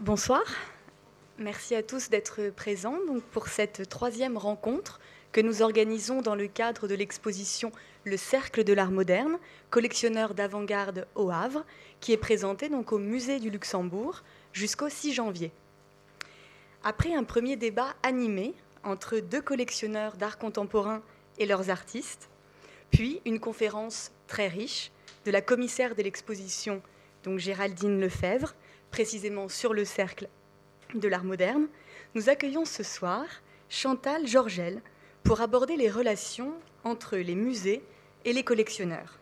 Bonsoir. Merci à tous d'être présents donc, pour cette troisième rencontre que nous organisons dans le cadre de l'exposition Le Cercle de l'Art moderne, collectionneur d'avant-garde au Havre, qui est présentée donc au Musée du Luxembourg jusqu'au 6 janvier. Après un premier débat animé entre deux collectionneurs d'art contemporain et leurs artistes, puis une conférence très riche de la commissaire de l'exposition, donc Géraldine Lefebvre, précisément sur le cercle de l'art moderne, nous accueillons ce soir Chantal Georgel pour aborder les relations entre les musées et les collectionneurs.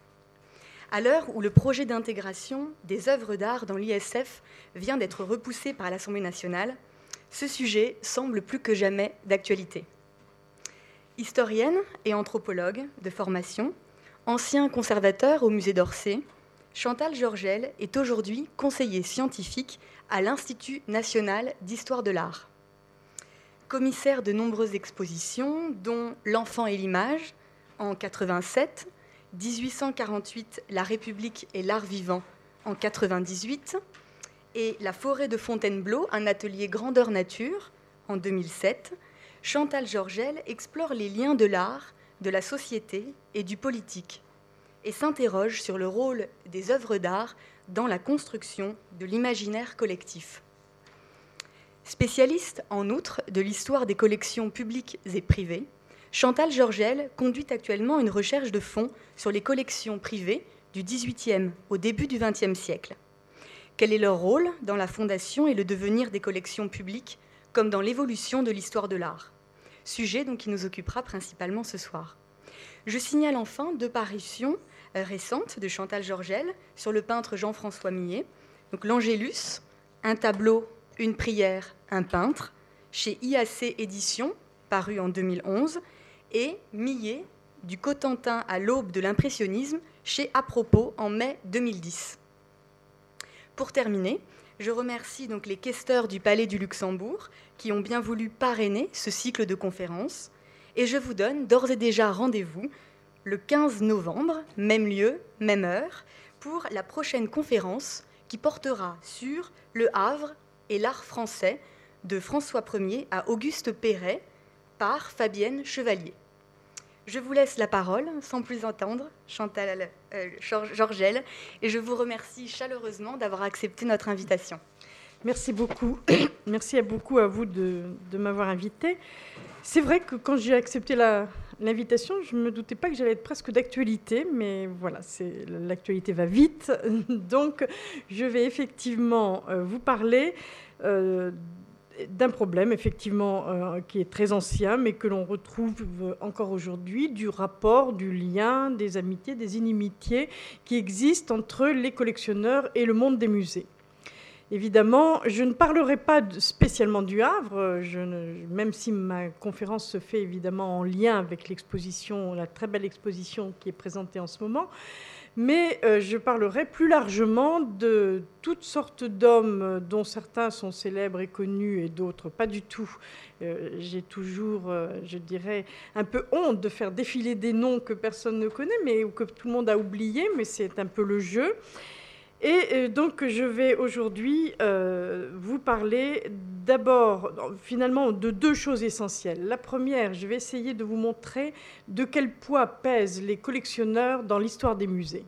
À l'heure où le projet d'intégration des œuvres d'art dans l'ISF vient d'être repoussé par l'Assemblée nationale, ce sujet semble plus que jamais d'actualité. Historienne et anthropologue de formation, ancien conservateur au musée d'Orsay, Chantal Georgel est aujourd'hui conseiller scientifique à l'Institut national d'histoire de l'art. Commissaire de nombreuses expositions, dont L'enfant et l'image en 87, 1848 La République et l'art vivant en 98 et La forêt de Fontainebleau, un atelier grandeur nature en 2007, Chantal Georgel explore les liens de l'art, de la société et du politique et s'interroge sur le rôle des œuvres d'art dans la construction de l'imaginaire collectif. Spécialiste en outre de l'histoire des collections publiques et privées, Chantal Georgel conduit actuellement une recherche de fond sur les collections privées du XVIIIe au début du XXe siècle. Quel est leur rôle dans la fondation et le devenir des collections publiques, comme dans l'évolution de l'histoire de l'art? Sujet qui nous occupera principalement ce soir. Je signale enfin deux parutions récente de Chantal Georgel sur le peintre Jean-François Millet. Donc l'Angélus, un tableau, une prière, un peintre, chez IAC Éditions, paru en 2011, et Millet, du Cotentin à l'aube de l'impressionnisme, chez À propos en mai 2010. Pour terminer, je remercie donc les questeurs du Palais du Luxembourg qui ont bien voulu parrainer ce cycle de conférences et je vous donne d'ores et déjà rendez-vous le 15 novembre, même lieu, même heure, pour la prochaine conférence qui portera sur le Havre et l'art français de François Ier à Auguste Perret par Fabienne Chevalier. Je vous laisse la parole, sans plus entendre, Chantal euh, Georgel, et je vous remercie chaleureusement d'avoir accepté notre invitation. Merci beaucoup. Merci à beaucoup à vous de, m'avoir invité. C'est vrai que quand j'ai accepté la, l'invitation, je ne me doutais pas que j'allais être presque d'actualité, mais voilà, l'actualité va vite. Donc, je vais effectivement euh, vous parler euh, d'un problème, effectivement, euh, qui est très ancien, mais que l'on retrouve encore aujourd'hui, du rapport, du lien, des amitiés, des inimitiés qui existent entre les collectionneurs et le monde des musées. Évidemment, je ne parlerai pas spécialement du Havre, même si ma conférence se fait évidemment en lien avec l'exposition, la très belle exposition qui est présentée en ce moment, mais euh, je parlerai plus largement de toutes sortes d'hommes dont certains sont célèbres et connus et d'autres pas du tout. Euh, j'ai toujours, euh, je dirais, un peu honte de faire défiler des noms que personne ne connaît, mais ou que tout le monde a oublié, mais c'est un peu le jeu. Et euh, donc, je vais aujourd'hui euh, vous parler d'abord, finalement, de deux choses essentielles. La première, je vais essayer de vous montrer de quel poids pèsent les collectionneurs dans l'histoire des musées.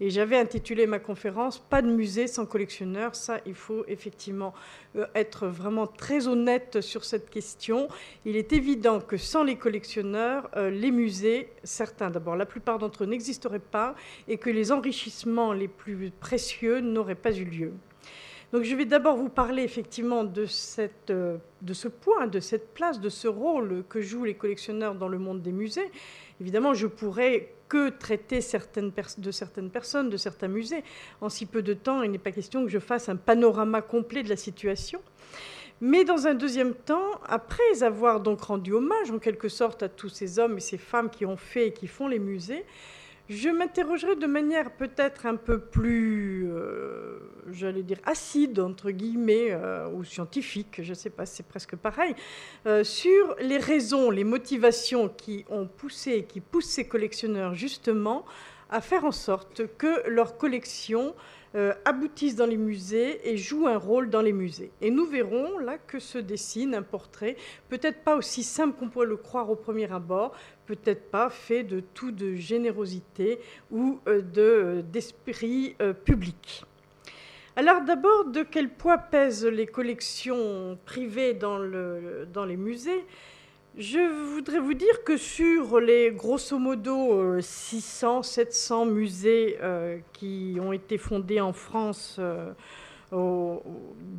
Et j'avais intitulé ma conférence Pas de musée sans collectionneurs. Ça, il faut effectivement euh, être vraiment très honnête sur cette question. Il est évident que sans les collectionneurs, euh, les musées, certains d'abord, la plupart d'entre eux n'existeraient pas et que les enrichissements les plus précieux n'auraient pas eu lieu. Donc je vais d'abord vous parler effectivement de, euh, de ce point, de cette place, de ce rôle que jouent les collectionneurs dans le monde des musées. Évidemment, je pourrais que traiter certaines de certaines personnes, de certains musées. En si peu de temps, il n'est pas question que je fasse un panorama complet de la situation. Mais dans un deuxième temps, après avoir donc rendu hommage en quelque sorte à tous ces hommes et ces femmes qui ont fait et qui font les musées, je m'interrogerai de manière peut-être un peu plus, euh, j'allais dire, acide, entre guillemets, euh, ou scientifique, je ne sais pas, c'est presque pareil, euh, sur les raisons, les motivations qui ont poussé, qui poussent ces collectionneurs justement à faire en sorte que leur collection euh, aboutissent dans les musées et jouent un rôle dans les musées. Et nous verrons là que se dessine un portrait, peut-être pas aussi simple qu'on pourrait le croire au premier abord, peut-être pas fait de tout de générosité ou euh, d'esprit public. Alors d'abord, de quel poids pèsent les collections privées dans, dans les musées? Je voudrais vous dire que sur les grosso modo 600, euh, 700 musées euh, qui ont été fondés en France, euh,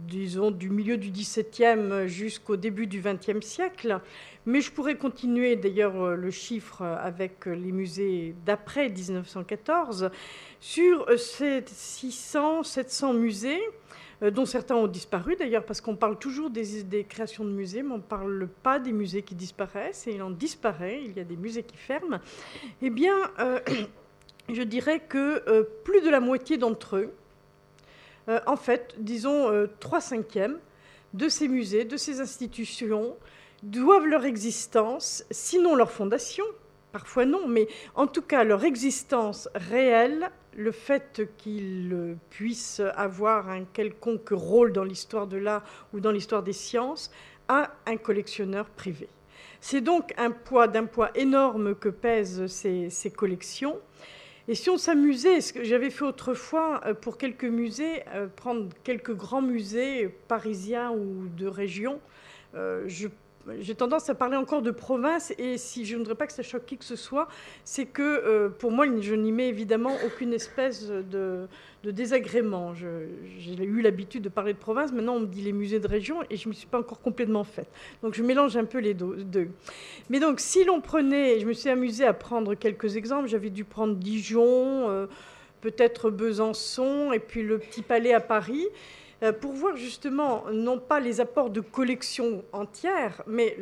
disons du milieu du XVIIe jusqu'au début du XXe siècle, mais je pourrais continuer d'ailleurs le chiffre avec les musées d'après 1914, sur ces 600, 700 musées, dont certains ont disparu d'ailleurs, parce qu'on parle toujours des, créations de musées, mais on ne parle pas des musées qui disparaissent, et il en disparaît, il y a des musées qui ferment, eh bien, euh, je dirais que euh, plus de la moitié d'entre eux, en fait, disons trois cinquièmes de ces musées, de ces institutions, doivent leur existence, sinon leur fondation, parfois non, mais en tout cas leur existence réelle le fait qu'il puisse avoir un quelconque rôle dans l'histoire de l'art ou dans l'histoire des sciences à un collectionneur privé. C'est donc un poids d'un poids énorme que pèsent ces, collections. Et si on s'amusait, ce que j'avais fait autrefois euh, pour quelques musées, euh, prendre quelques grands musées parisiens ou de région, euh, je j'ai tendance à parler encore de province, et si je ne voudrais pas que ça choque qui que ce soit, c'est que euh, pour moi, je n'y mets évidemment aucune espèce de, désagrément. J'ai eu l'habitude de parler de province, maintenant on me dit les musées de région, et je ne me suis pas encore complètement faite. Donc je mélange un peu les deux. Mais donc si l'on prenait, je me suis amusée à prendre quelques exemples, j'avais dû prendre Dijon, euh, peut-être Besançon, et puis le Petit Palais à Paris. Euh, pour voir justement non pas les apports de collection entière, mais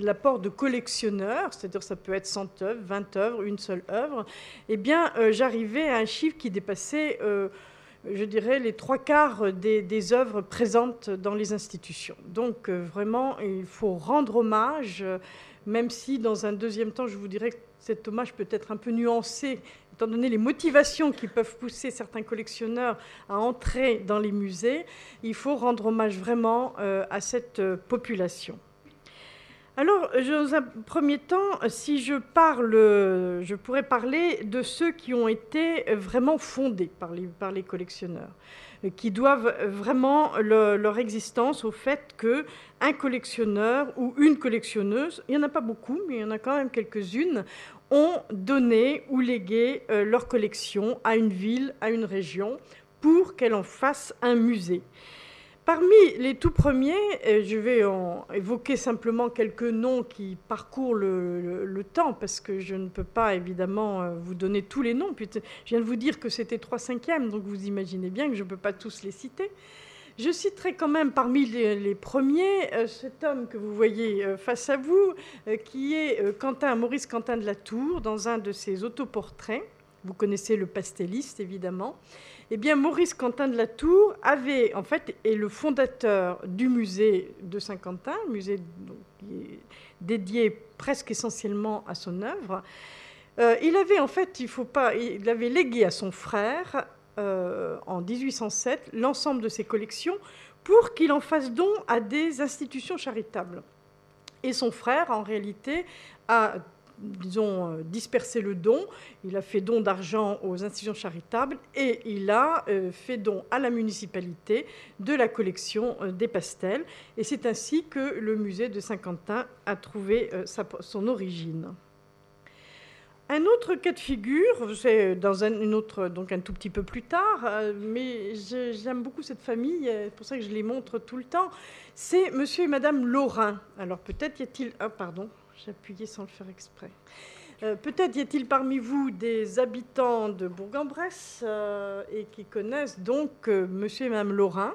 l'apport de collectionneurs, c'est-à-dire ça peut être 100 œuvres, 20 œuvres, une seule œuvre, eh bien euh, j'arrivais à un chiffre qui dépassait, euh, je dirais, les trois quarts des, des, œuvres présentes dans les institutions. Donc vraiment, il faut rendre hommage, même si dans un deuxième temps, je vous dirais que cet hommage peut être un peu nuancé étant donné les motivations qui peuvent pousser certains collectionneurs à entrer dans les musées, il faut rendre hommage vraiment euh, à cette euh, population. Alors, dans un premier temps, si je parle, je pourrais parler de ceux qui ont été vraiment fondés par les, par les collectionneurs, qui doivent vraiment leur existence au fait que un collectionneur ou une collectionneuse, il n'y en a pas beaucoup, mais il y en a quand même quelques-unes, ont donné ou légué euh, leur collection à une ville, à une région, pour qu'elle en fasse un musée. Parmi les tout premiers, euh, je vais évoquer simplement quelques noms qui parcourent le, temps, parce que je ne peux pas évidemment euh, vous donner tous les noms. je viens de vous dire que c'était trois cinquièmes, donc vous imaginez bien que je ne peux pas tous les citer. Je citerai quand même parmi les, premiers euh, cet homme que vous voyez euh, face à vous, euh, qui est Quentin, Maurice Quentin de la Tour, dans un de ses autoportraits. Vous connaissez le pastelliste, évidemment. Eh bien, Maurice Quentin de la Tour avait, en fait, est le fondateur du musée de Saint-Quentin, musée dédié presque essentiellement à son œuvre. il avait, en fait, il faut pas, il avait légué à son frère euh, en 1807 l'ensemble de ses collections pour qu'il en fasse don à des institutions charitables. Et son frère, en réalité, a disons, euh, dispersé le don. Il a fait don d'argent aux institutions charitables et il a euh, fait don à la municipalité de la collection des pastels. Et c'est ainsi que le musée de Saint-Quentin a trouvé son origine. Un autre cas de figure, c'est dans un, une autre, donc un tout petit peu plus tard, euh, mais j'aime beaucoup cette famille, c'est pour ça que je les montre tout le temps. C'est Monsieur et Madame Laurin. Alors peut-être y a-t-il, ah pardon, j'ai appuyé sans le faire exprès. Euh, peut-être y a-t-il parmi vous des habitants de Bourg-en-Bresse euh, et qui connaissent donc Monsieur et Madame Laurin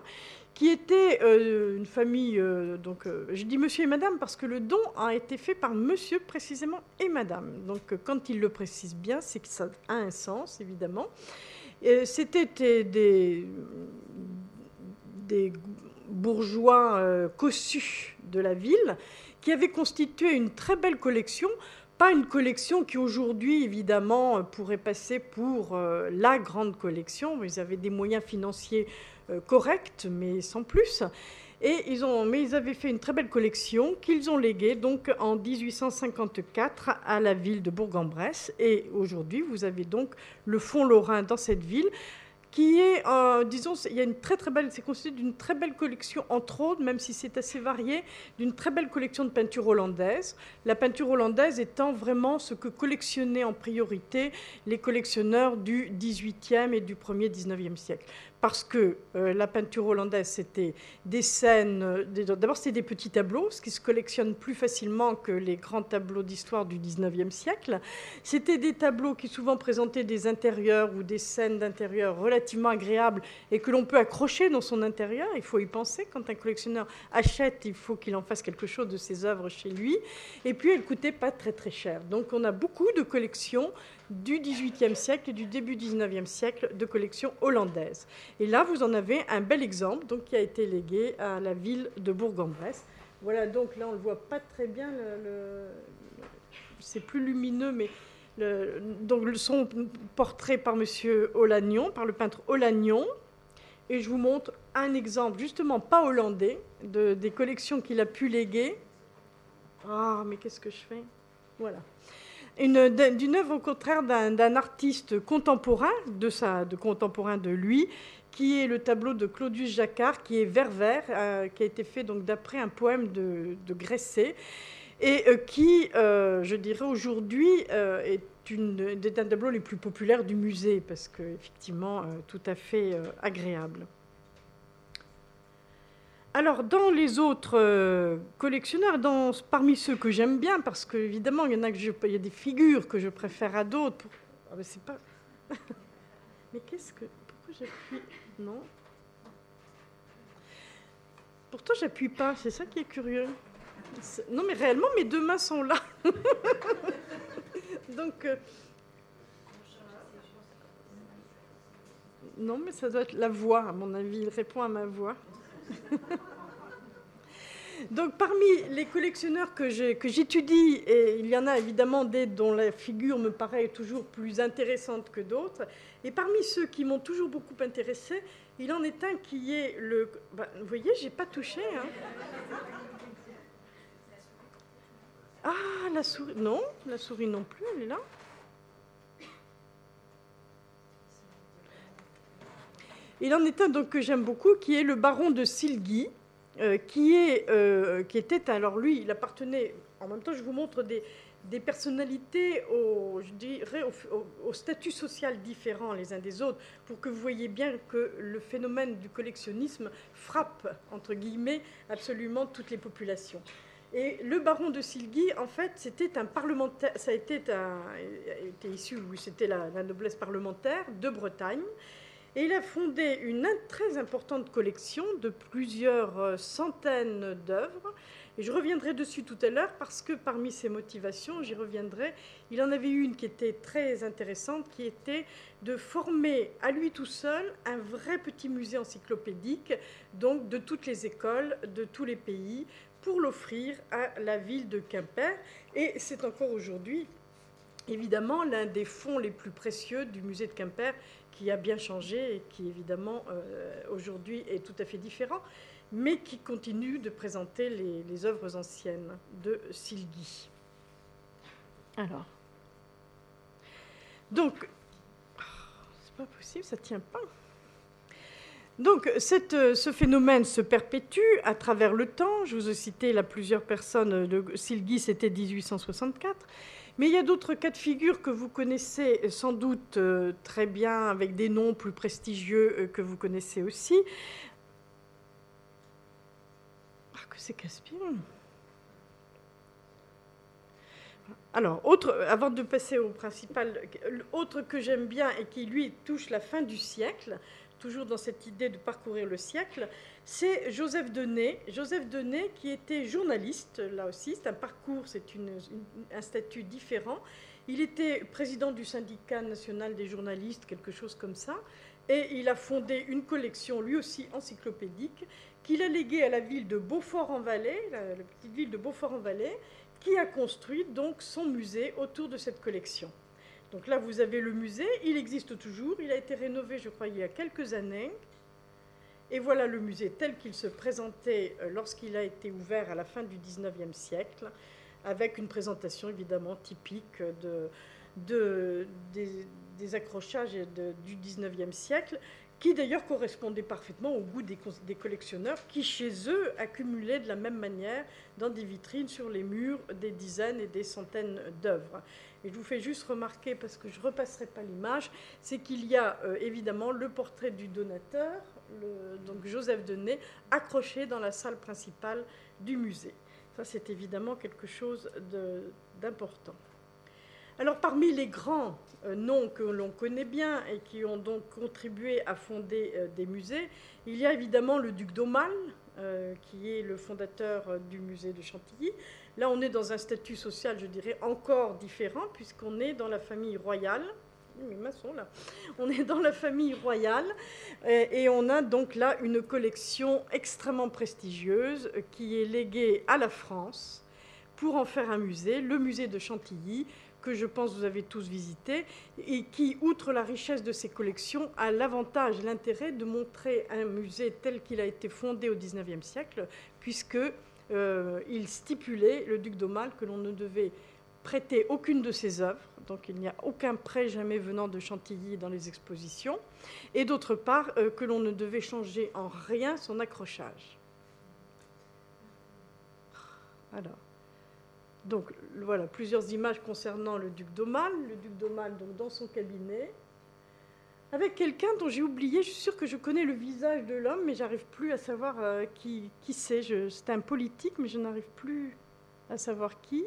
qui était euh, une famille, euh, donc euh, je dis monsieur et madame parce que le don a été fait par monsieur précisément et madame. Donc quand il le précise bien, c'est que ça a un sens, évidemment. C'était des, des bourgeois cossus de la ville qui avaient constitué une très belle collection pas une collection qui aujourd'hui, évidemment, pourrait passer pour la grande collection. Ils avaient des moyens financiers euh, corrects, mais sans plus. Et ils ont, mais ils avaient fait une très belle collection qu'ils ont léguée donc en 1854 à la ville de Bourg-en-Bresse. Et aujourd'hui, vous avez donc le fond lorrain dans cette ville qui est, euh, disons, il y a une très très belle, c'est constitué d'une très belle collection, entre autres, même si c'est assez varié, d'une très belle collection de peinture hollandaise. La peinture hollandaise étant vraiment ce que collectionnaient en priorité les collectionneurs du 18e et du 1er 19e siècle parce que euh, la peinture hollandaise, c'était des scènes, euh, d'abord c'était des petits tableaux, ce qui se collectionne plus facilement que les grands tableaux d'histoire du 19e siècle. C'était des tableaux qui souvent présentaient des intérieurs ou des scènes d'intérieur relativement agréables et que l'on peut accrocher dans son intérieur. Il faut y penser. Quand un collectionneur achète, il faut qu'il en fasse quelque chose de ses œuvres chez lui. Et puis, elles ne coûtaient pas très très cher. Donc on a beaucoup de collections du XVIIIe siècle et du début XIXe siècle de collection hollandaise. Et là, vous en avez un bel exemple donc, qui a été légué à la ville de Bourg-en-Bresse. Voilà, donc là, on ne le voit pas très bien. C'est plus lumineux, mais le, donc son portrait par M. Olagnon, par le peintre Olagnon. Et je vous montre un exemple, justement pas hollandais, de, des collections qu'il a pu léguer. Ah, mais qu'est-ce que je fais? Voilà d'une œuvre au contraire d'un artiste contemporain de, lui, qui est le tableau de Claudius Jacquard, qui est vert vert, euh, qui a été fait donc d'après un poème de, de Gresset, et euh, qui, euh, je dirais aujourd'hui, est une, des tableaux les plus populaires du musée, parce qu'effectivement, tout à fait agréable. Alors, dans les autres euh, collectionneurs, dans, parmi ceux que j'aime bien, parce qu'évidemment, il y en a que il y a des figures que je préfère à d'autres. Ah, mais c'est pas. mais qu'est-ce que. Pourquoi j'appuie Non. Pourtant, j'appuie pas. C'est ça qui est curieux. Non, mais réellement, mes deux mains sont là. Donc. Euh, non, mais ça doit être la voix, à mon avis. Il répond à ma voix. Donc parmi les collectionneurs que j'étudie, il y en a évidemment des dont la figure me paraît toujours plus intéressante que d'autres, et parmi ceux qui m'ont toujours beaucoup intéressé, il en est un qui est le... Ben, vous voyez, j'ai pas touché. Hein. Ah, la souris... Non, la souris non plus, elle est là. Il en est un donc, que j'aime beaucoup, qui est le baron de Silgui, euh, qui, est, euh, qui était, alors lui, il appartenait, en même temps je vous montre des, des personnalités au, je dirais, au, statut social différent les uns des autres, pour que vous voyez bien que le phénomène du collectionnisme frappe, entre guillemets, absolument toutes les populations. Et le baron de Silgui, en fait, c'était un parlementaire, ça a été, un, était issu, oui, c'était la noblesse parlementaire de Bretagne, et il a fondé une très importante collection de plusieurs euh, centaines d'œuvres. Et je reviendrai dessus tout à l'heure parce que parmi ses motivations, j'y reviendrai, il en avait une qui était très intéressante, qui était de former à lui tout seul un vrai petit musée encyclopédique, donc de toutes les écoles, de tous les pays, pour l'offrir à la ville de Quimper. Et c'est encore aujourd'hui, évidemment, l'un des fonds les plus précieux du musée de Quimper, qui a bien changé et qui évidemment euh, aujourd'hui est tout à fait différent, mais qui continue de présenter les, œuvres anciennes de Silgui. Alors, donc, c'est pas possible, ça tient pas. Donc, cette, ce phénomène se perpétue à travers le temps. Je vous ai cité là plusieurs personnes. De Silgui, c'était 1864. Mais il y a d'autres cas de figure que vous connaissez sans doute euh, très bien, avec des noms plus prestigieux euh, que vous connaissez aussi. Ah, que c'est Caspian alors, autre, avant de passer au principal, autre que j'aime bien et qui, lui, touche la fin du siècle, toujours dans cette idée de parcourir le siècle, c'est Joseph Denet. Joseph Denet qui était journaliste, là aussi, c'est un parcours, c'est un statut différent. Il était président du syndicat national des journalistes, quelque chose comme ça, et il a fondé une collection, lui aussi encyclopédique, qu'il a léguée à la ville de Beaufort-en-Valais, la, petite ville de Beaufort-en-Valais, qui a construit donc son musée autour de cette collection. Donc là, vous avez le musée, il existe toujours, il a été rénové, je crois, il y a quelques années. Et voilà le musée tel qu'il se présentait euh, lorsqu'il a été ouvert à la fin du 19e siècle, avec une présentation évidemment typique de, des, accrochages du 19e siècle, qui d'ailleurs correspondait parfaitement au goût des, collectionneurs qui, chez eux, accumulaient de la même manière dans des vitrines sur les murs des dizaines et des centaines d'œuvres. Et je vous fais juste remarquer, parce que je ne repasserai pas l'image, c'est qu'il y a euh, évidemment le portrait du donateur, donc Joseph Denet, accroché dans la salle principale du musée. Ça, c'est évidemment quelque chose d'important. Alors, parmi les grands noms que l'on connaît bien et qui ont donc contribué à fonder euh, des musées, il y a évidemment le duc d'Aumale, euh, qui est le fondateur du musée de Chantilly. Là, on est dans un statut social, je dirais, encore différent, puisqu'on est dans la famille royale. là. On est dans la famille royale et on a donc là une collection extrêmement prestigieuse qui est léguée à la France pour en faire un musée, le musée de Chantilly, que je pense vous avez tous visité, et qui, outre la richesse de ses collections, a l'avantage, l'intérêt de montrer un musée tel qu'il a été fondé au XIXe siècle, puisque euh, il stipulait, le duc d'Aumale, que l'on ne devait prêter aucune de ses œuvres, donc il n'y a aucun prêt jamais venant de Chantilly dans les expositions, et d'autre part euh, que l'on ne devait changer en rien son accrochage. Alors, donc voilà, plusieurs images concernant le duc d'Aumale. Le duc d'Aumale, donc dans son cabinet, avec quelqu'un dont j'ai oublié, je suis sûre que je connais le visage de l'homme, mais j'arrive plus à savoir euh, qui, qui c'est. C'est un politique, mais je n'arrive plus à savoir qui.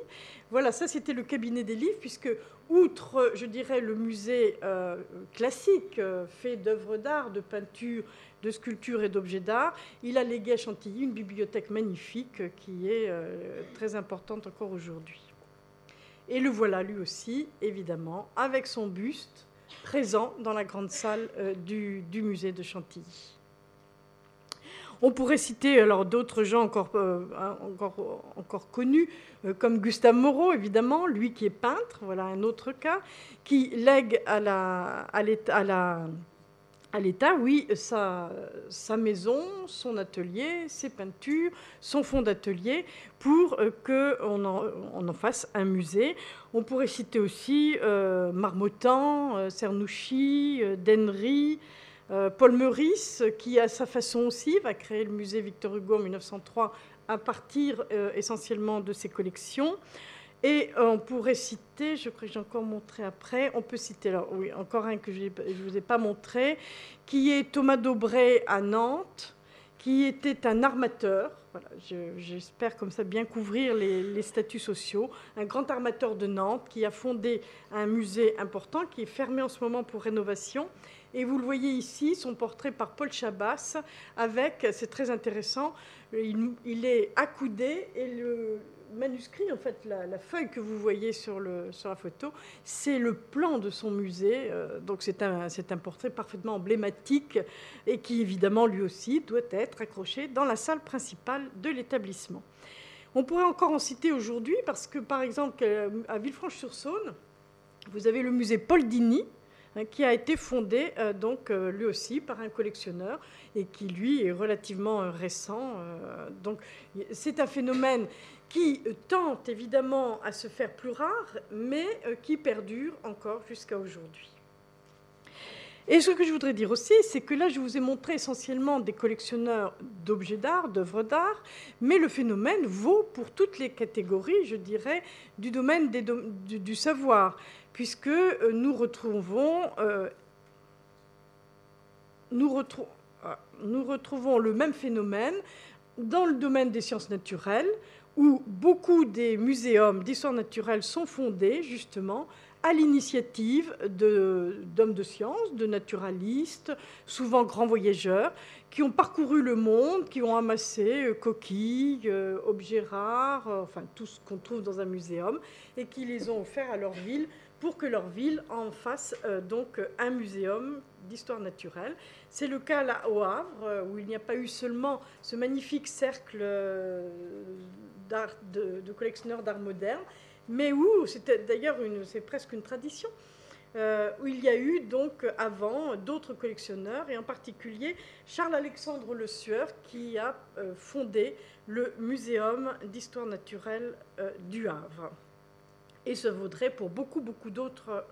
Voilà, ça c'était le cabinet des livres, puisque outre, je dirais, le musée euh, classique euh, fait d'œuvres d'art, de peinture, de sculptures et d'objets d'art. Il a légué à Chantilly une bibliothèque magnifique qui est euh, très importante encore aujourd'hui. Et le voilà lui aussi, évidemment, avec son buste présent dans la grande salle euh, du, musée de Chantilly. On pourrait citer alors d'autres gens encore, euh, connus, comme Gustave Moreau, évidemment, lui qui est peintre, voilà un autre cas, qui lègue à la à l'État, oui, sa, maison, son atelier, ses peintures, son fonds d'atelier, pour euh, qu'on en, on en fasse un musée. On pourrait citer aussi euh, Marmottan, euh, Cernouchi, Dennery, Paul Meurice, qui à sa façon aussi va créer le musée Victor Hugo en 1903 à partir essentiellement de ses collections. Et on pourrait citer, je crois que j'ai encore montré après, on peut citer, alors oui, encore un que je ne vous ai pas montré, qui est Thomas Daubray à Nantes, qui était un armateur, voilà, j'espère comme ça bien couvrir les, les, statuts sociaux, un grand armateur de Nantes qui a fondé un musée important qui est fermé en ce moment pour rénovation. Et vous le voyez ici, son portrait par Paul Chabas, avec, c'est très intéressant, il, il est accoudé et le, manuscrit, en fait, la, feuille que vous voyez sur, le, sur la photo, c'est le plan de son musée. Euh, donc c'est un, un portrait parfaitement emblématique et qui, évidemment, lui aussi, doit être accroché dans la salle principale de l'établissement. On pourrait encore en citer aujourd'hui parce que, par exemple, à Villefranche-sur-Saône, vous avez le musée Paul Dini, hein, qui a été fondé euh, donc euh, lui aussi par un collectionneur et qui lui est relativement récent. donc c'est un phénomène qui tente évidemment à se faire plus rare, mais euh, qui perdure encore jusqu'à aujourd'hui. Et ce que je voudrais dire aussi, c'est que là, je vous ai montré essentiellement des collectionneurs d'objets d'art, d'œuvres d'art, mais le phénomène vaut pour toutes les catégories, je dirais, du domaine du, savoir, puisque euh, nous retrouvons, euh, nous, nous retrouvons le même phénomène dans le domaine des sciences naturelles, où beaucoup des muséums d'histoire naturelle sont fondés justement à l'initiative d'hommes de, science, de naturalistes, souvent grands voyageurs, qui ont parcouru le monde, qui ont amassé euh, coquilles, euh, objets rares, euh, enfin tout ce qu'on trouve dans un muséum, et qui les ont offerts à leur ville pour que leur ville en fasse donc un muséum d'histoire naturelle. C'est le cas là au Havre, où il n'y a pas eu seulement ce magnifique cercle de, de collectionneurs d'art moderne, mais où, c'était d'ailleurs c'est presque une tradition, euh, où il y a eu donc avant d'autres collectionneurs, et en particulier Charles-Alexandre Le Sueur, qui a euh, fondé le Muséum d'histoire naturelle euh, du Havre. Et ce vaudrait pour beaucoup, beaucoup d'autres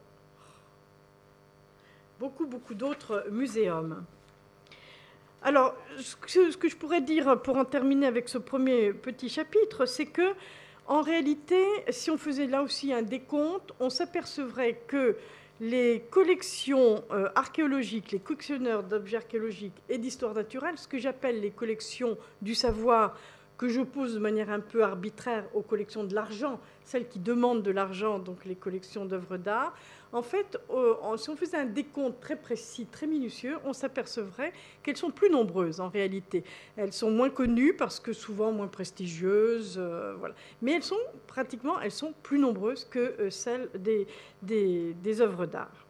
beaucoup, beaucoup d'autres muséums. Alors, ce que je pourrais dire pour en terminer avec ce premier petit chapitre, c'est que, en réalité, si on faisait là aussi un décompte, on s'apercevrait que les collections euh, archéologiques, les collectionneurs d'objets archéologiques et d'histoire naturelle, ce que j'appelle les collections du savoir, que j'oppose de manière un peu arbitraire aux collections de l'argent, celles qui demandent de l'argent, donc les collections d'œuvres d'art, en fait, euh, si on faisait un décompte très précis, très minutieux, on s'apercevrait qu'elles sont plus nombreuses en réalité. Elles sont moins connues parce que souvent moins prestigieuses, euh, voilà. mais elles sont pratiquement elles sont plus nombreuses que euh, celles des, des, des œuvres d'art.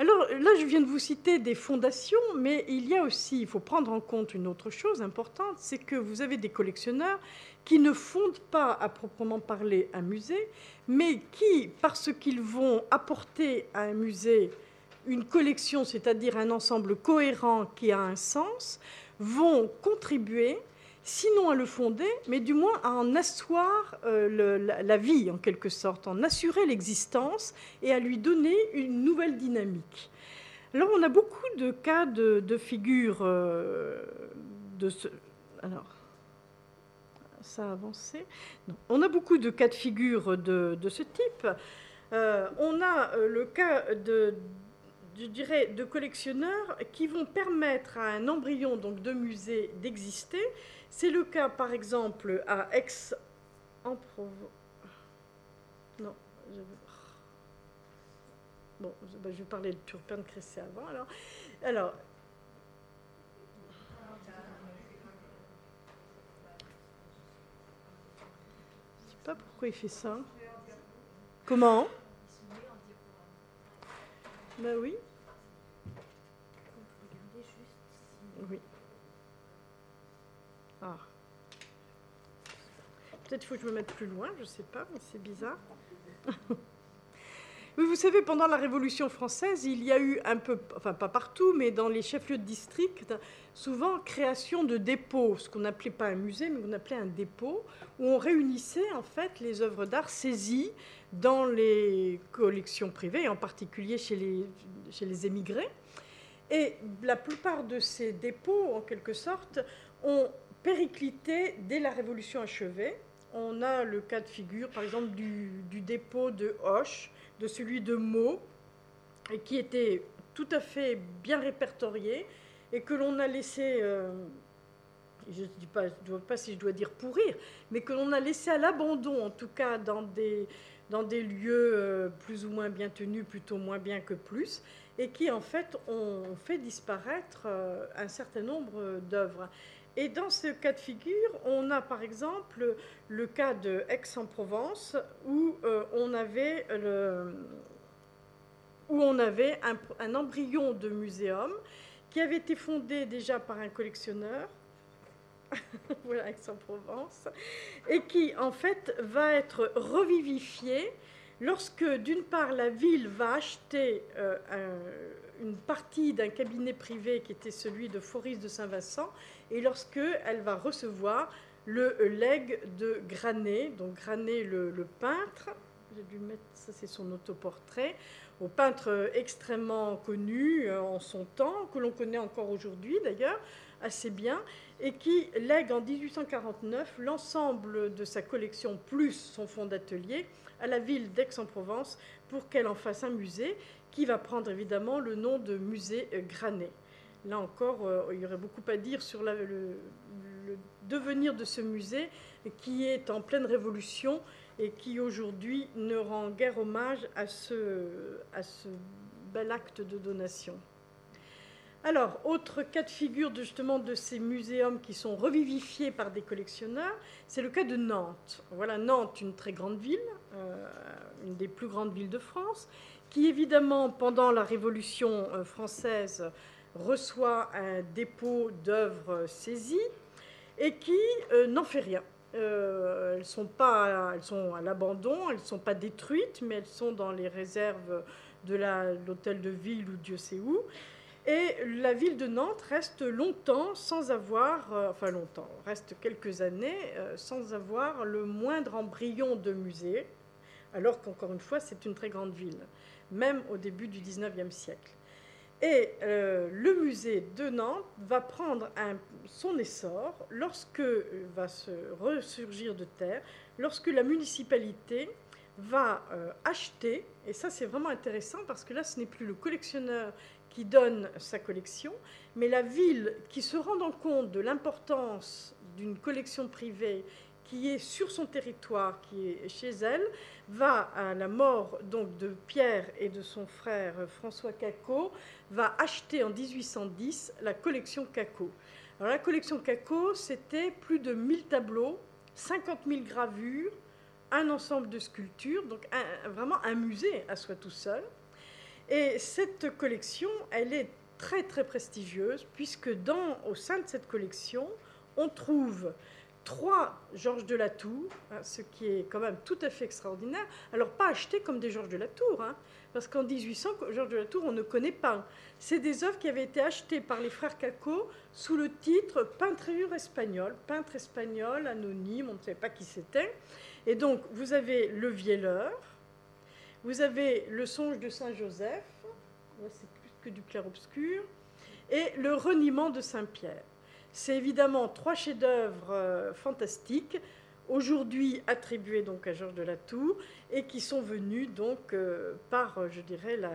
Alors là, je viens de vous citer des fondations, mais il y a aussi, il faut prendre en compte une autre chose importante, c'est que vous avez des collectionneurs qui ne fondent pas à proprement parler un musée, mais qui, parce qu'ils vont apporter à un musée une collection, c'est-à-dire un ensemble cohérent qui a un sens, vont contribuer, sinon à le fonder, mais du moins à en asseoir euh, la, vie en quelque sorte, en assurer l'existence et à lui donner une nouvelle dynamique. Alors on a beaucoup de cas de, figures euh, de ce... Alors, ça a. On a beaucoup de cas de figure de, ce type. Euh, on a le cas de, je dirais, de collectionneurs qui vont permettre à un embryon donc de musée d'exister. C'est le cas, par exemple, à Aix en Provence. Non, je... Bon, je vais parler de Turpin de Cressé avant. Alors, alors pourquoi il fait ça. Comment? Ben oui. Oui. Ah. Peut-être faut que je me mette plus loin, je ne sais pas, mais c'est bizarre. Oui, vous savez, pendant la Révolution française, il y a eu un peu, enfin pas partout, mais dans les chefs-lieux de district, souvent création de dépôts, ce qu'on n'appelait pas un musée, mais qu'on appelait un dépôt, où on réunissait en fait les œuvres d'art saisies dans les collections privées, en particulier chez les, chez les émigrés. Et la plupart de ces dépôts, en quelque sorte, ont périclité dès la Révolution achevée. On a le cas de figure, par exemple, du, dépôt de Hoche, de celui de Meaux, qui était tout à fait bien répertorié et que l'on a laissé, euh, je ne sais pas, si je dois dire pourrir, mais que l'on a laissé à l'abandon, en tout cas dans des, dans des lieux euh, plus ou moins bien tenus, plutôt moins bien que plus, et qui en fait ont fait disparaître euh, un certain nombre d'œuvres. Et dans ce cas de figure, on a par exemple le cas de Aix-en-Provence où euh, on avait, où on avait un, embryon de muséum qui avait été fondé déjà par un collectionneur, voilà Aix-en-Provence, et qui en fait va être revivifié lorsque d'une part la ville va acheter euh, une partie d'un cabinet privé qui était celui de Foris de Saint-Vincent et lorsque elle va recevoir le legs de Granet, donc Granet le, peintre, j'ai dû mettre, ça c'est son autoportrait, au peintre extrêmement connu euh, en son temps, que l'on connaît encore aujourd'hui d'ailleurs assez bien, et qui lègue en 1849 l'ensemble de sa collection plus son fonds d'atelier à la ville d'Aix-en-Provence pour qu'elle en fasse un musée qui va prendre évidemment le nom de musée Granet. Là encore, euh, il y aurait beaucoup à dire sur le, devenir de ce musée qui est en pleine révolution et qui aujourd'hui ne rend guère hommage à ce, à ce bel acte de donation. Alors, autre cas de figure justement de ces muséums qui sont revivifiés par des collectionneurs, c'est le cas de Nantes. Voilà, Nantes, une très grande ville, euh, une des plus grandes villes de France, qui évidemment, pendant la Révolution euh, française, reçoit un dépôt d'œuvres saisies et qui euh, n'en fait rien. elles, sont pas, elles sont à l'abandon, elles ne sont pas détruites, mais elles sont dans les réserves de l'hôtel de ville ou Dieu sait où. Et la ville de Nantes reste longtemps sans avoir, euh, enfin longtemps, reste quelques années euh, sans avoir le moindre embryon de musée, alors qu'encore une fois, c'est une très grande ville, même au début du 19e siècle. Et euh, le musée de Nantes va prendre son essor lorsque va se ressurgir de terre, lorsque la municipalité va acheter, et ça c'est vraiment intéressant parce que là ce n'est plus le collectionneur qui donne sa collection, mais la ville qui se rendant compte de l'importance d'une collection privée qui est sur son territoire, qui est chez elle, va à la mort donc de Pierre et de son frère François Cacot, va acheter en 1810 la collection Cacot. Alors la collection Cacot, c'était plus de 1000 tableaux, 50 000 gravures, un ensemble de sculptures, donc vraiment un musée à soi tout seul. Et cette collection, elle est très très prestigieuse puisque dans, au sein de cette collection, on trouve trois Georges de la Tour, hein, ce qui est quand même tout à fait extraordinaire. Alors pas achetés comme des Georges de la Tour, hein, parce qu'en 1800, Georges de la Tour, on ne connaît pas. C'est des œuvres qui avaient été achetées par les frères Caco sous le titre Peinture espagnole, peintre espagnol, anonyme, on ne savait pas qui c'était. Et donc, vous avez le Vieleur, vous avez le songe de Saint Joseph, c'est plus que du clair-obscur, et le reniement de Saint Pierre. C'est évidemment trois chefs-d'œuvre euh, fantastiques, aujourd'hui attribués donc à Georges de la Tour, et qui sont venus donc euh, par, euh, je dirais, la,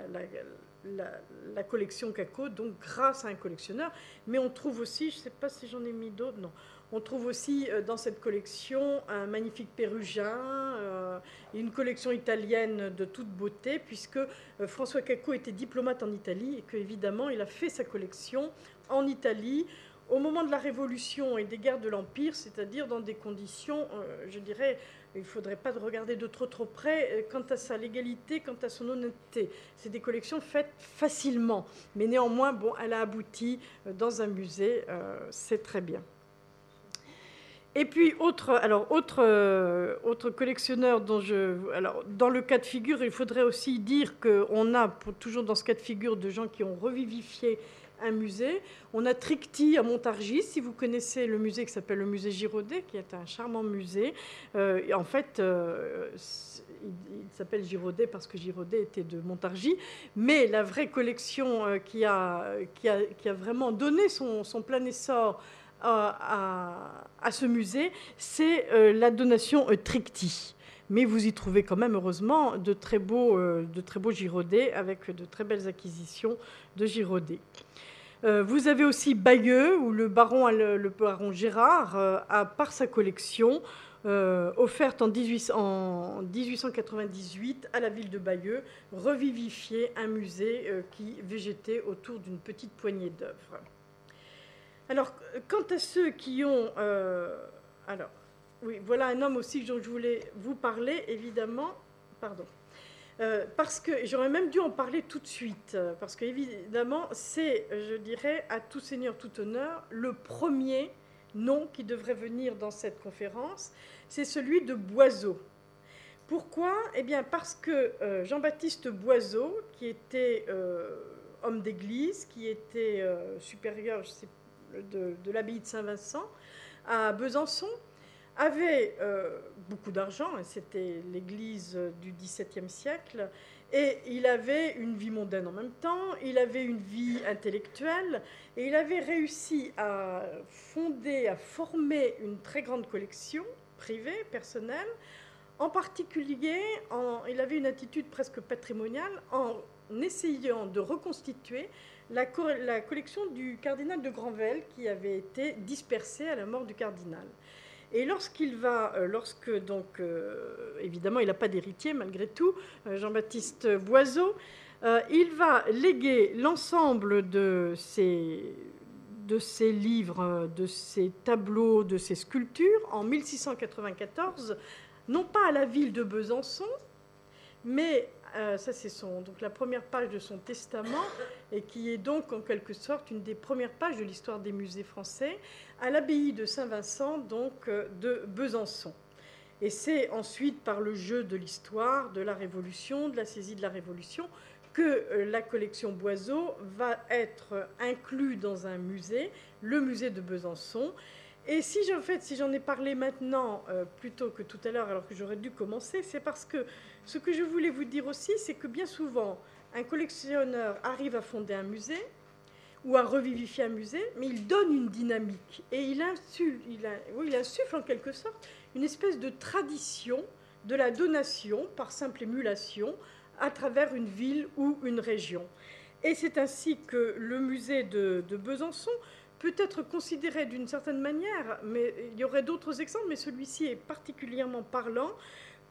la, collection Caco, donc grâce à un collectionneur. Mais on trouve aussi, je ne sais pas si j'en ai mis d'autres, non, on trouve aussi dans cette collection un magnifique pérugin, une collection italienne de toute beauté, puisque François Cacco était diplomate en Italie et qu'évidemment il a fait sa collection en Italie au moment de la Révolution et des guerres de l'Empire, c'est-à-dire dans des conditions, je dirais, il ne faudrait pas regarder de trop trop près quant à sa légalité, quant à son honnêteté. C'est des collections faites facilement, mais néanmoins, bon, elle a abouti dans un musée, c'est très bien. Et puis, autre, alors, autre, euh, autre collectionneur dont je. Alors, dans le cas de figure, il faudrait aussi dire qu'on a, toujours dans ce cas de figure, de gens qui ont revivifié un musée. On a Tricty à Montargis, si vous connaissez le musée qui s'appelle le musée Giraudet, qui est un charmant musée. Euh, en fait, euh, il, s'appelle Giraudet parce que Giraudet était de Montargis, mais la vraie collection qui, a, qui, a, qui, a, vraiment donné son, son plein essor à, ce musée, c'est euh, la donation euh, Tricti. Mais vous y trouvez quand même, heureusement, de très beaux, euh, de très beaux Girodets avec de très belles acquisitions de Girodets. vous avez aussi Bayeux, où le baron, Gérard a, par sa collection, offerte en, 18, en, 1898 à la ville de Bayeux, revivifié un musée qui végétait autour d'une petite poignée d'œuvres. Alors, quant à ceux qui ont... Euh, alors, voilà un homme aussi dont je voulais vous parler, évidemment. Pardon. Euh, parce que j'aurais même dû en parler tout de suite, parce qu'évidemment, c'est, je dirais, à tout seigneur, tout honneur, le premier nom qui devrait venir dans cette conférence, c'est celui de Boiseau. Pourquoi? Eh bien, parce que euh, Jean-Baptiste Boiseau, qui était homme d'église, qui était supérieur, de, l'abbaye de Saint-Vincent à Besançon avait euh, beaucoup d'argent, c'était l'église du XVIIe siècle, et il avait une vie mondaine en même temps, il avait une vie intellectuelle, et il avait réussi à fonder, à former une très grande collection privée, personnelle, en particulier, il avait une attitude presque patrimoniale en essayant de reconstituer la, collection du cardinal de Granvelle qui avait été dispersée à la mort du cardinal. Et lorsqu'il va, euh, lorsque donc, euh, évidemment, il n'a pas d'héritier malgré tout, euh, Jean-Baptiste Boiseau, il va léguer l'ensemble de ses, de ses livres, de ses tableaux, de ses sculptures en 1694, non pas à la ville de Besançon, mais euh, ça c'est son, donc la première page de son testament, et qui est donc en quelque sorte une des premières pages de l'histoire des musées français, à l'abbaye de Saint-Vincent, donc euh, de Besançon. Et c'est ensuite par le jeu de l'histoire, de la Révolution, de la saisie de la Révolution, que euh, la collection Boiseau va être inclue dans un musée, le musée de Besançon. Et si j'en fait, si j'en ai parlé maintenant plutôt que tout à l'heure, alors que j'aurais dû commencer, c'est parce que ce que je voulais vous dire aussi, c'est que bien souvent, un collectionneur arrive à fonder un musée ou à revivifier un musée, mais il donne une dynamique et il insuffle, en quelque sorte une espèce de tradition de la donation par simple émulation à travers une ville ou une région. Et c'est ainsi que le musée de, de Besançon peut être considéré d'une certaine manière, mais il y aurait d'autres exemples, mais celui-ci est particulièrement parlant,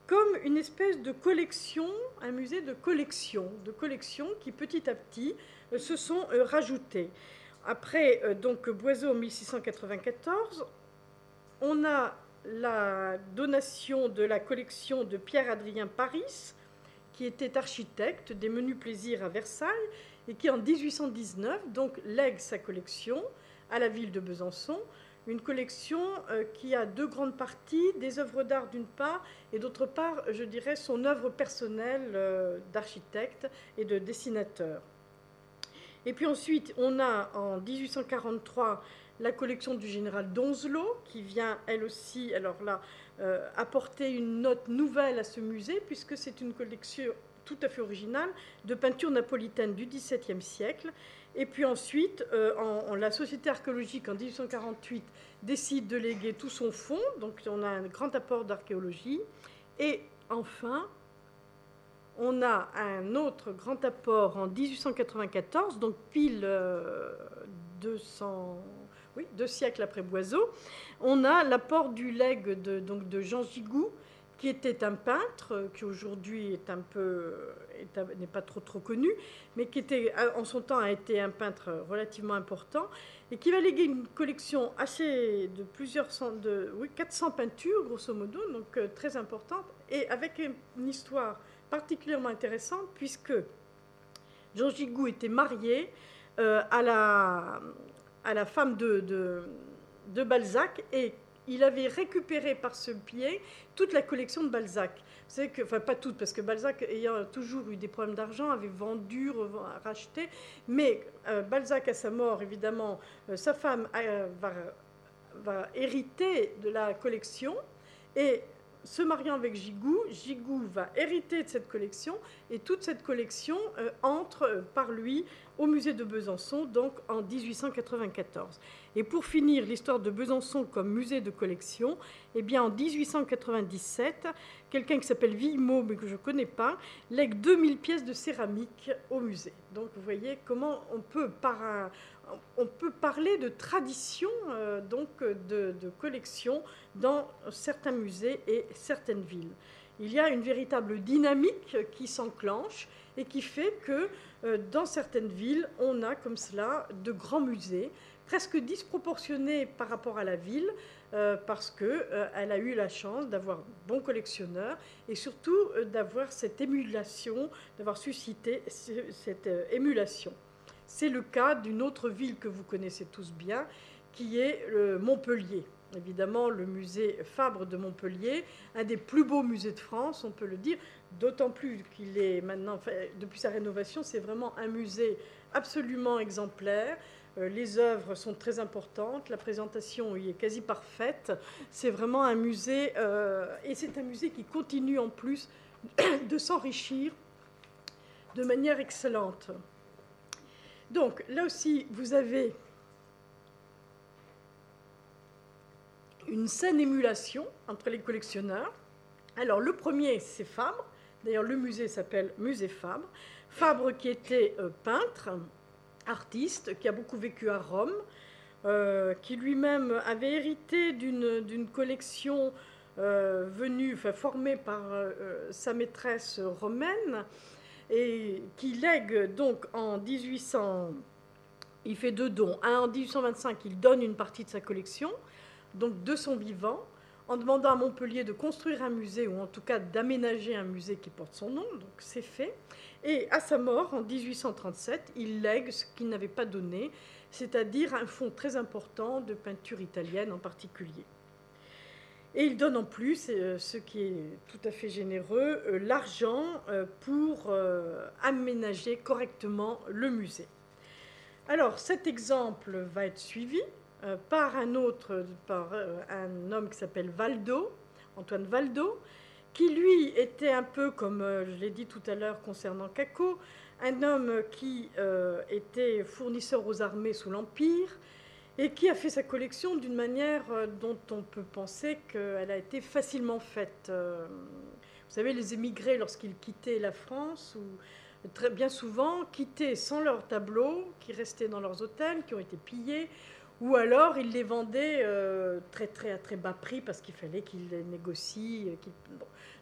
comme une espèce de collection, un musée de collection, de collections qui petit à petit euh, se sont euh, rajoutées. Après euh, donc Boiseau 1694, on a la donation de la collection de Pierre-Adrien Paris, qui était architecte des menus plaisirs à Versailles et qui en 1819 donc lègue sa collection à la ville de Besançon une collection euh, qui a deux grandes parties, des œuvres d'art d'une part, et d'autre part, je dirais, son œuvre personnelle euh, d'architecte et de dessinateur. Et puis ensuite, on a en 1843 la collection du général Donzelot, qui vient elle aussi, alors là, euh, apporter une note nouvelle à ce musée, puisque c'est une collection tout à fait originale de peinture napolitaine du XVIIe siècle et puis ensuite, euh, la Société archéologique en 1848 décide de léguer tout son fonds, donc on a un grand apport d'archéologie. Et enfin, on a un autre grand apport en 1894, donc pile 200, euh, deux siècles après Boiseau. On a l'apport du legs de, de Jean Gigou, qui était un peintre, qui aujourd'hui est un peu n'est pas trop trop connu, mais qui était en son temps a été un peintre relativement important et qui va léguer une collection assez de plusieurs de oui, 400 peintures grosso modo, donc euh, très importante et avec une histoire particulièrement intéressante puisque Jean Gigou était marié euh, à la à la femme de, de, de Balzac et il avait récupéré par ce pied toute la collection de Balzac. Savez que, enfin pas toute, parce que Balzac, ayant toujours eu des problèmes d'argent, avait vendu, racheté. Mais euh, Balzac, à sa mort, évidemment, euh, sa femme euh, va, va, hériter de la collection. Et se mariant avec Gigou, Gigou va hériter de cette collection. Et toute cette collection entre par lui au musée de Besançon, donc en 1894. Et pour finir l'histoire de Besançon comme musée de collection, eh bien en 1897, quelqu'un qui s'appelle Villemot, mais que je ne connais pas, lègue 2000 pièces de céramique au musée. Donc vous voyez comment on peut, par on peut parler de tradition euh, donc de collection dans certains musées et certaines villes. Il y a une véritable dynamique qui s'enclenche et qui fait que euh, dans certaines villes, on a comme cela de grands musées, presque disproportionnés par rapport à la ville, euh, parce qu'elle euh, a eu la chance d'avoir bons collectionneurs et surtout d'avoir cette émulation, d'avoir suscité cette émulation. C'est le cas d'une autre ville que vous connaissez tous bien, qui est Montpellier évidemment le musée Fabre de Montpellier, un des plus beaux musées de France, on peut le dire, d'autant plus qu'il est maintenant, depuis sa rénovation, c'est vraiment un musée absolument exemplaire. Euh, les œuvres sont très importantes, la présentation y est quasi parfaite. C'est vraiment un musée, euh, et c'est un musée qui continue en plus de s'enrichir de manière excellente. Donc là aussi, vous avez une saine émulation entre les collectionneurs. Alors le premier, c'est Fabre. D'ailleurs, le musée s'appelle Musée Fabre. Fabre qui était euh, peintre, artiste, qui a beaucoup vécu à Rome, euh, qui lui-même avait hérité d'une collection euh, venue, formée par sa maîtresse romaine, et qui lègue donc en 1800, il fait deux dons. En 1825, il donne une partie de sa collection, donc de son vivant, en demandant à Montpellier de construire un musée, ou en tout cas d'aménager un musée qui porte son nom, donc c'est fait. Et à sa mort, en 1837, il lègue ce qu'il n'avait pas donné, c'est-à-dire un fonds très important de peinture italienne en particulier. Et il donne en plus, euh, ce qui est tout à fait généreux, euh, l'argent euh, pour aménager correctement le musée. Alors cet exemple va être suivi par un autre, par un homme qui s'appelle Valdo, Antoine Valdo, qui lui était un peu, comme je l'ai dit tout à l'heure concernant Caco, un homme qui était fournisseur aux armées sous l'Empire, et qui a fait sa collection d'une manière euh, dont on peut penser qu'elle a été facilement faite. Euh, vous savez, les émigrés, lorsqu'ils quittaient la France, ou très bien souvent quittaient sans leurs tableaux, qui restaient dans leurs hôtels, qui ont été pillés, ou alors ils les vendaient euh, très, très, à très bas prix parce qu'il fallait qu'ils les négocient.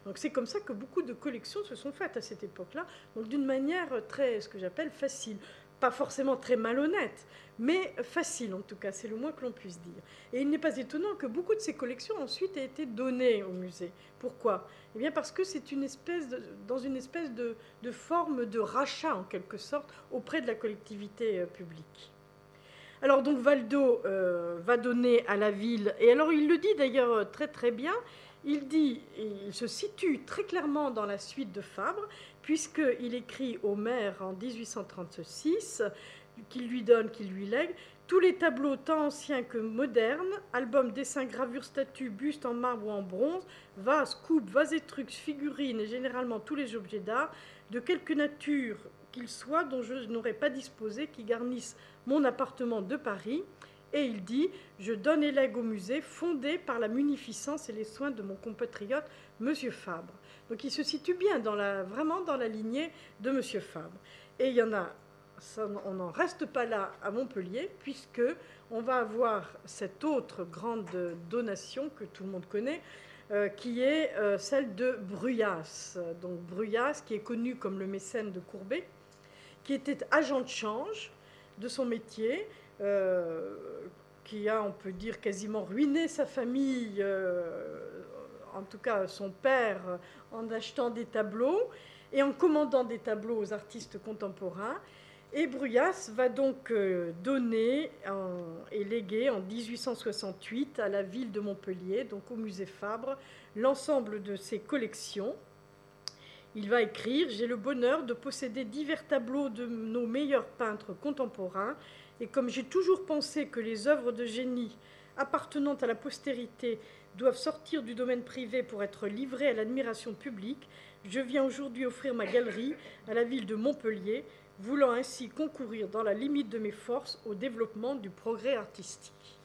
Donc c'est comme ça que beaucoup de collections se sont faites à cette époque-là, donc d'une manière très, ce que j'appelle facile pas forcément très malhonnête, mais facile en tout cas, c'est le moins que l'on puisse dire. Et il n'est pas étonnant que beaucoup de ces collections ensuite aient été données au musée. Pourquoi? Eh bien parce que c'est une espèce dans une espèce de, forme de rachat en quelque sorte auprès de la collectivité euh, publique. Alors donc Valdo euh, va donner à la ville, et alors il le dit d'ailleurs très très bien, il dit, il se situe très clairement dans la suite de Fabre, puisqu'il écrit au maire en 1836 qu'il lui donne, qu'il lui lègue, tous les tableaux tant anciens que modernes, albums, dessins, gravures, statues, bustes en marbre ou en bronze, vases, coupes, vases et trucs, figurines et généralement tous les objets d'art, de quelque nature qu'ils soient, dont je n'aurais pas disposé, qui garnissent mon appartement de Paris, et il dit Je donne et lègue au musée, fondé par la munificence et les soins de mon compatriote, M. Fabre. Donc il se situe bien vraiment dans la lignée de M. Fabre. Et il y en a, on n'en reste pas là à Montpellier, puisque on va avoir cette autre grande donation que tout le monde connaît, euh, qui est euh, celle de Bruyas. Donc Bruyas, qui est connu comme le mécène de Courbet, qui était agent de change de son métier euh, qui a, on peut dire, quasiment ruiné sa famille, euh, en tout cas son père, en achetant des tableaux et en commandant des tableaux aux artistes contemporains. Et Bruyas va donc euh, donner et léguer en 1868 à la ville de Montpellier, donc au musée Fabre, l'ensemble de ses collections. Il va écrire J'ai le bonheur de posséder divers tableaux de nos meilleurs peintres contemporains et comme j'ai toujours pensé que les œuvres de génie appartenant à la postérité doivent sortir du domaine privé pour être livrées à l'admiration publique, je viens aujourd'hui offrir ma galerie à la ville de Montpellier, voulant ainsi concourir dans la limite de mes forces au développement du progrès artistique.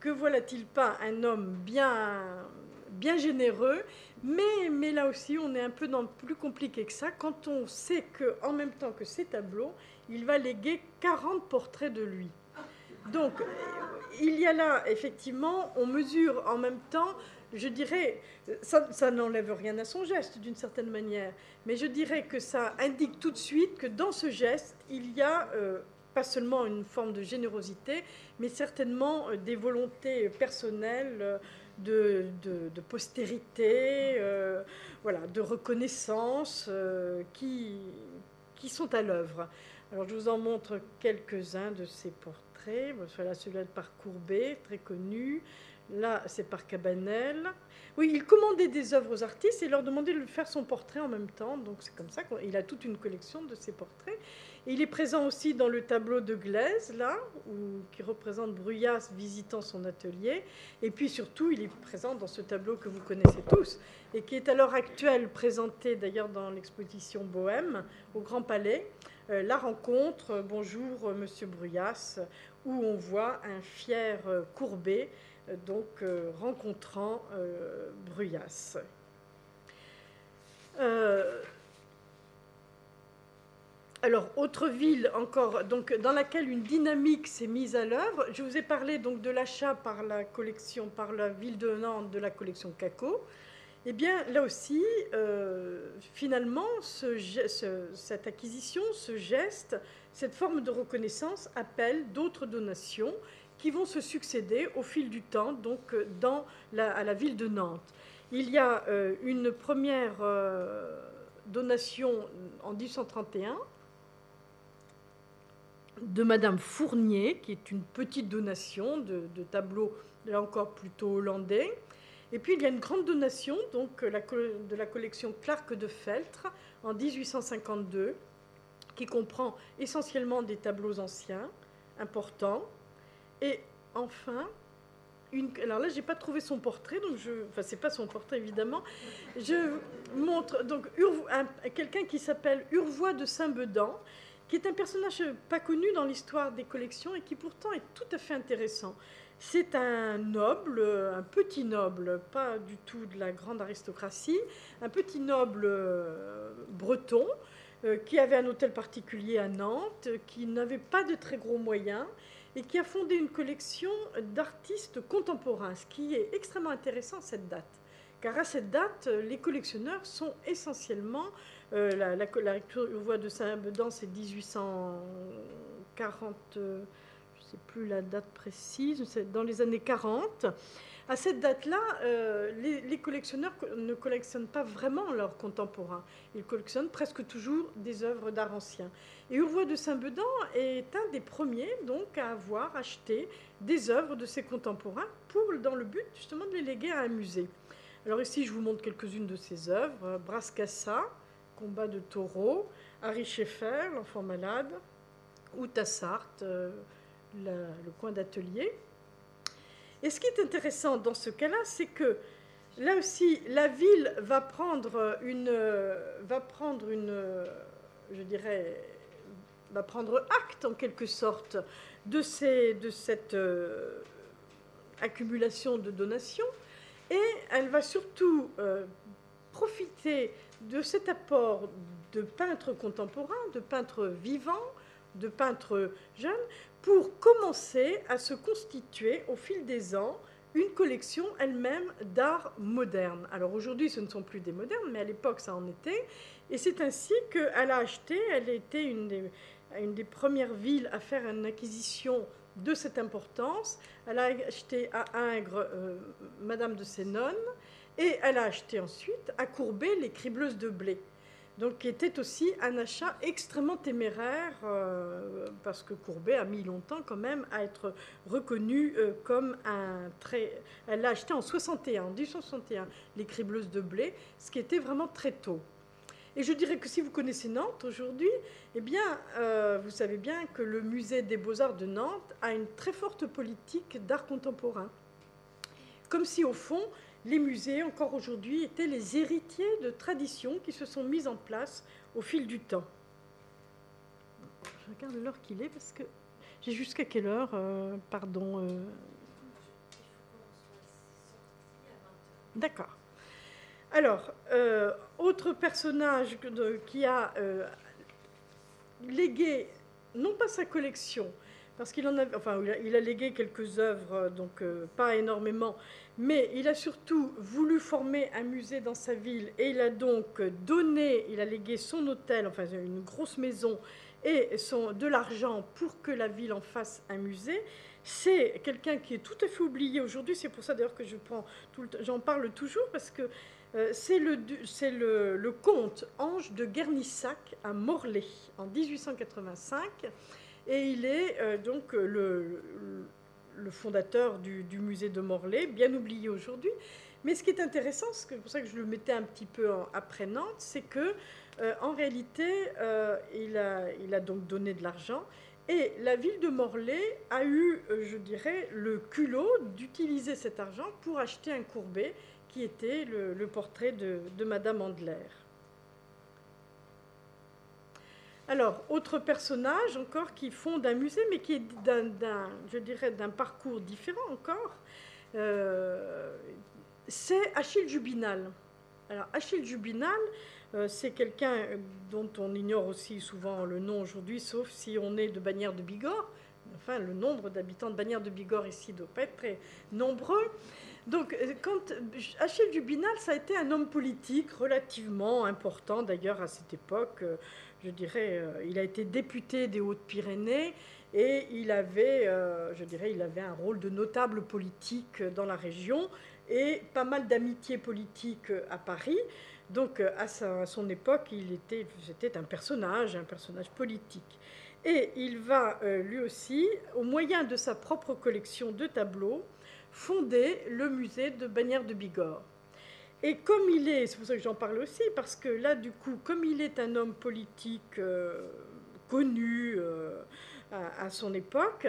Que voilà-t-il pas un homme bien, bien généreux, mais, mais là aussi on est un peu dans plus compliqué que ça quand on sait que en même temps que ces tableaux, il va léguer 40 portraits de lui. Donc, il y a là, effectivement, on mesure en même temps, je dirais, ça, n'enlève rien à son geste d'une certaine manière, mais je dirais que ça indique tout de suite que dans ce geste, il y a euh, pas seulement une forme de générosité, mais certainement euh, des volontés personnelles. Euh, de, postérité, voilà, de reconnaissance qui, qui sont à l'œuvre. Alors je vous en montre quelques-uns de ces portraits. Voilà celui-là par Courbet, très connu. Là, c'est par Cabanel. Oui, il commandait des œuvres aux artistes et leur demandait de faire son portrait en même temps. Donc c'est comme ça qu'il a toute une collection de ses portraits. Il est présent aussi dans le tableau de Glaise, là, qui représente Bruyas visitant son atelier. Et puis surtout, il est présent dans ce tableau que vous connaissez tous et qui est à l'heure actuelle présenté d'ailleurs dans l'exposition Bohème au Grand Palais. Euh, la rencontre, euh, bonjour euh, Monsieur Bruyas, où on voit un fier Courbet donc rencontrant Bruyas. Alors, autre ville encore, donc, dans laquelle une dynamique s'est mise à l'œuvre. Je vous ai parlé donc de l'achat par la collection, par la ville de Nantes de la collection Caco. eh bien, là aussi, finalement, cette acquisition, ce geste, cette forme de reconnaissance appelle d'autres donations qui vont se succéder au fil du temps, donc à la ville de Nantes. Il y a une première donation en 1831 de Madame Fournier, qui est une petite donation de, tableaux, là encore plutôt hollandais. Et puis il y a une grande donation donc, de la collection Clark de Feltre en 1852, qui comprend essentiellement des tableaux anciens, importants. Et enfin, une, alors là, j'ai pas trouvé son portrait, donc je, enfin c'est pas son portrait évidemment. Je montre donc quelqu'un qui s'appelle Urvois de Saint-Bedan, qui est un personnage pas connu dans l'histoire des collections et qui pourtant est tout à fait intéressant. C'est un noble, un petit noble, pas du tout de la grande aristocratie, un petit noble euh, breton euh, qui avait un hôtel particulier à Nantes, qui n'avait pas de très gros moyens et qui a fondé une collection d'artistes contemporains, ce qui est extrêmement intéressant à cette date. Car à cette date, les collectionneurs sont essentiellement euh, la, la, voix de Saint-Bedan, c'est 1840, euh, je ne sais plus la date précise, dans les années 40. À cette date-là, euh, les, collectionneurs ne collectionnent pas vraiment leurs contemporains. Ils collectionnent presque toujours des œuvres d'art ancien. Et Urvois de Saint-Bedan est un des premiers donc à avoir acheté des œuvres de ses contemporains pour, dans le but justement de les léguer à un musée. Alors ici, je vous montre quelques-unes de ses œuvres. Brascassa, combat de taureaux, Harry Schaeffer, l'enfant malade, ou Tassart, euh, le coin d'atelier. Et ce qui est intéressant dans ce cas-là, c'est que là aussi, la ville va prendre une, va prendre une, je dirais, va prendre acte en quelque sorte de, ces, de cette euh, accumulation de donations, et elle va surtout euh, profiter de cet apport de peintres contemporains, de peintres vivants, de peintres jeunes, pour commencer à se constituer au fil des ans une collection elle-même d'art moderne. Alors aujourd'hui, ce ne sont plus des modernes, mais à l'époque, ça en était. Et c'est ainsi qu'elle a acheté, elle était une des, une des premières villes à faire une acquisition de cette importance. Elle a acheté à Ingres euh, Madame de Sénon, et elle a acheté ensuite à Courbet les cribleuses de blé. Donc, qui était aussi un achat extrêmement téméraire, euh, parce que Courbet a mis longtemps quand même à être reconnu euh, comme un très... Elle l'a acheté en 61, en 1861, les cribleuses de blé, ce qui était vraiment très tôt. Et je dirais que si vous connaissez Nantes aujourd'hui, eh bien, euh, vous savez bien que le musée des beaux-arts de Nantes a une très forte politique d'art contemporain. Comme si, au fond, les musées, encore aujourd'hui, étaient les héritiers de traditions qui se sont mises en place au fil du temps. Je regarde l'heure qu'il est parce que j'ai jusqu'à quelle heure euh, Pardon. Euh. D'accord. Alors, euh, autre personnage qui a légué, non pas sa collection, parce qu'il en a, enfin, il a légué quelques œuvres, donc pas énormément, mais il a surtout voulu former un musée dans sa ville et il a donc donné, il a légué son hôtel, enfin une grosse maison et son, de l'argent pour que la ville en fasse un musée. C'est quelqu'un qui est tout à fait oublié aujourd'hui, c'est pour ça d'ailleurs que je prends j'en parle toujours parce que euh, c'est le, le, le, comte Ange de Guernissac à Morlaix en 1885 et il est euh, donc le le fondateur du, musée de Morlaix, bien oublié aujourd'hui. Mais ce qui est intéressant, c'est pour ça que je le mettais un petit peu après Nantes, c'est que euh, en réalité, euh, il, a, donc donné de l'argent et la ville de Morlaix a eu, euh, je dirais, le culot d'utiliser cet argent pour acheter un courbet qui était le, portrait de, de Madame Andler. Alors, autre personnage encore qui fonde un musée, mais qui est d'un, je dirais, d'un parcours différent encore, euh, c'est Achille Jubinal. Alors, Achille Jubinal, euh, c'est quelqu'un dont on ignore aussi souvent le nom aujourd'hui, sauf si on est de Bagnères de Bigorre, enfin, le nombre d'habitants de Bagnères de Bigorre ici doit pas être très nombreux. Donc, euh, Achille Dubinal, ça a été un homme politique relativement important, d'ailleurs, à cette époque. Euh, je dirais, euh, il a été député des Hautes-Pyrénées et il avait, je dirais, il avait un rôle de notable politique dans la région et pas mal d'amitié politique à Paris. Donc, à, son époque, c'était un personnage, un personnage politique. Et il va, lui aussi, au moyen de sa propre collection de tableaux, fondé le musée de Bagnères de Bigorre. Et comme il est, c'est pour ça que j'en parle aussi, parce que là, du coup, comme il est un homme politique euh, connu euh, à, son époque,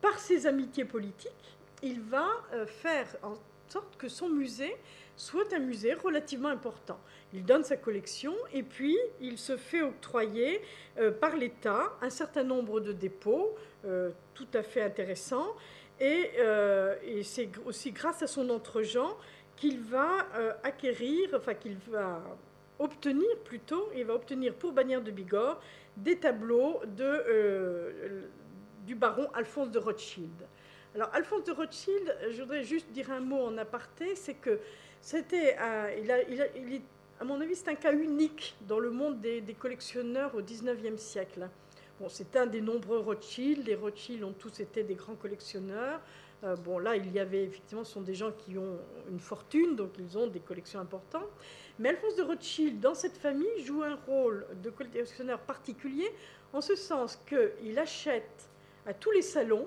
par ses amitiés politiques, il va euh, faire en sorte que son musée soit un musée relativement important. Il donne sa collection et puis il se fait octroyer par l'État un certain nombre de dépôts tout à fait intéressants et, c'est aussi grâce à son entre-gens qu'il va euh, acquérir, enfin qu'il va obtenir plutôt, il va obtenir pour Bagnères de Bigorre des tableaux de, euh, du baron Alphonse de Rothschild. Alors Alphonse de Rothschild, je voudrais juste dire un mot en aparté, c'est que c'était, à mon avis, c'est un cas unique dans le monde des, des collectionneurs au XIXe siècle c'est un des nombreux Rothschild. Les Rothschild ont tous été des grands collectionneurs. Euh, bon, là, il y avait effectivement, ce sont des gens qui ont une fortune, donc ils ont des collections importantes. Mais Alphonse de Rothschild, dans cette famille, joue un rôle de collectionneur particulier, en ce sens qu'il achète à tous les salons,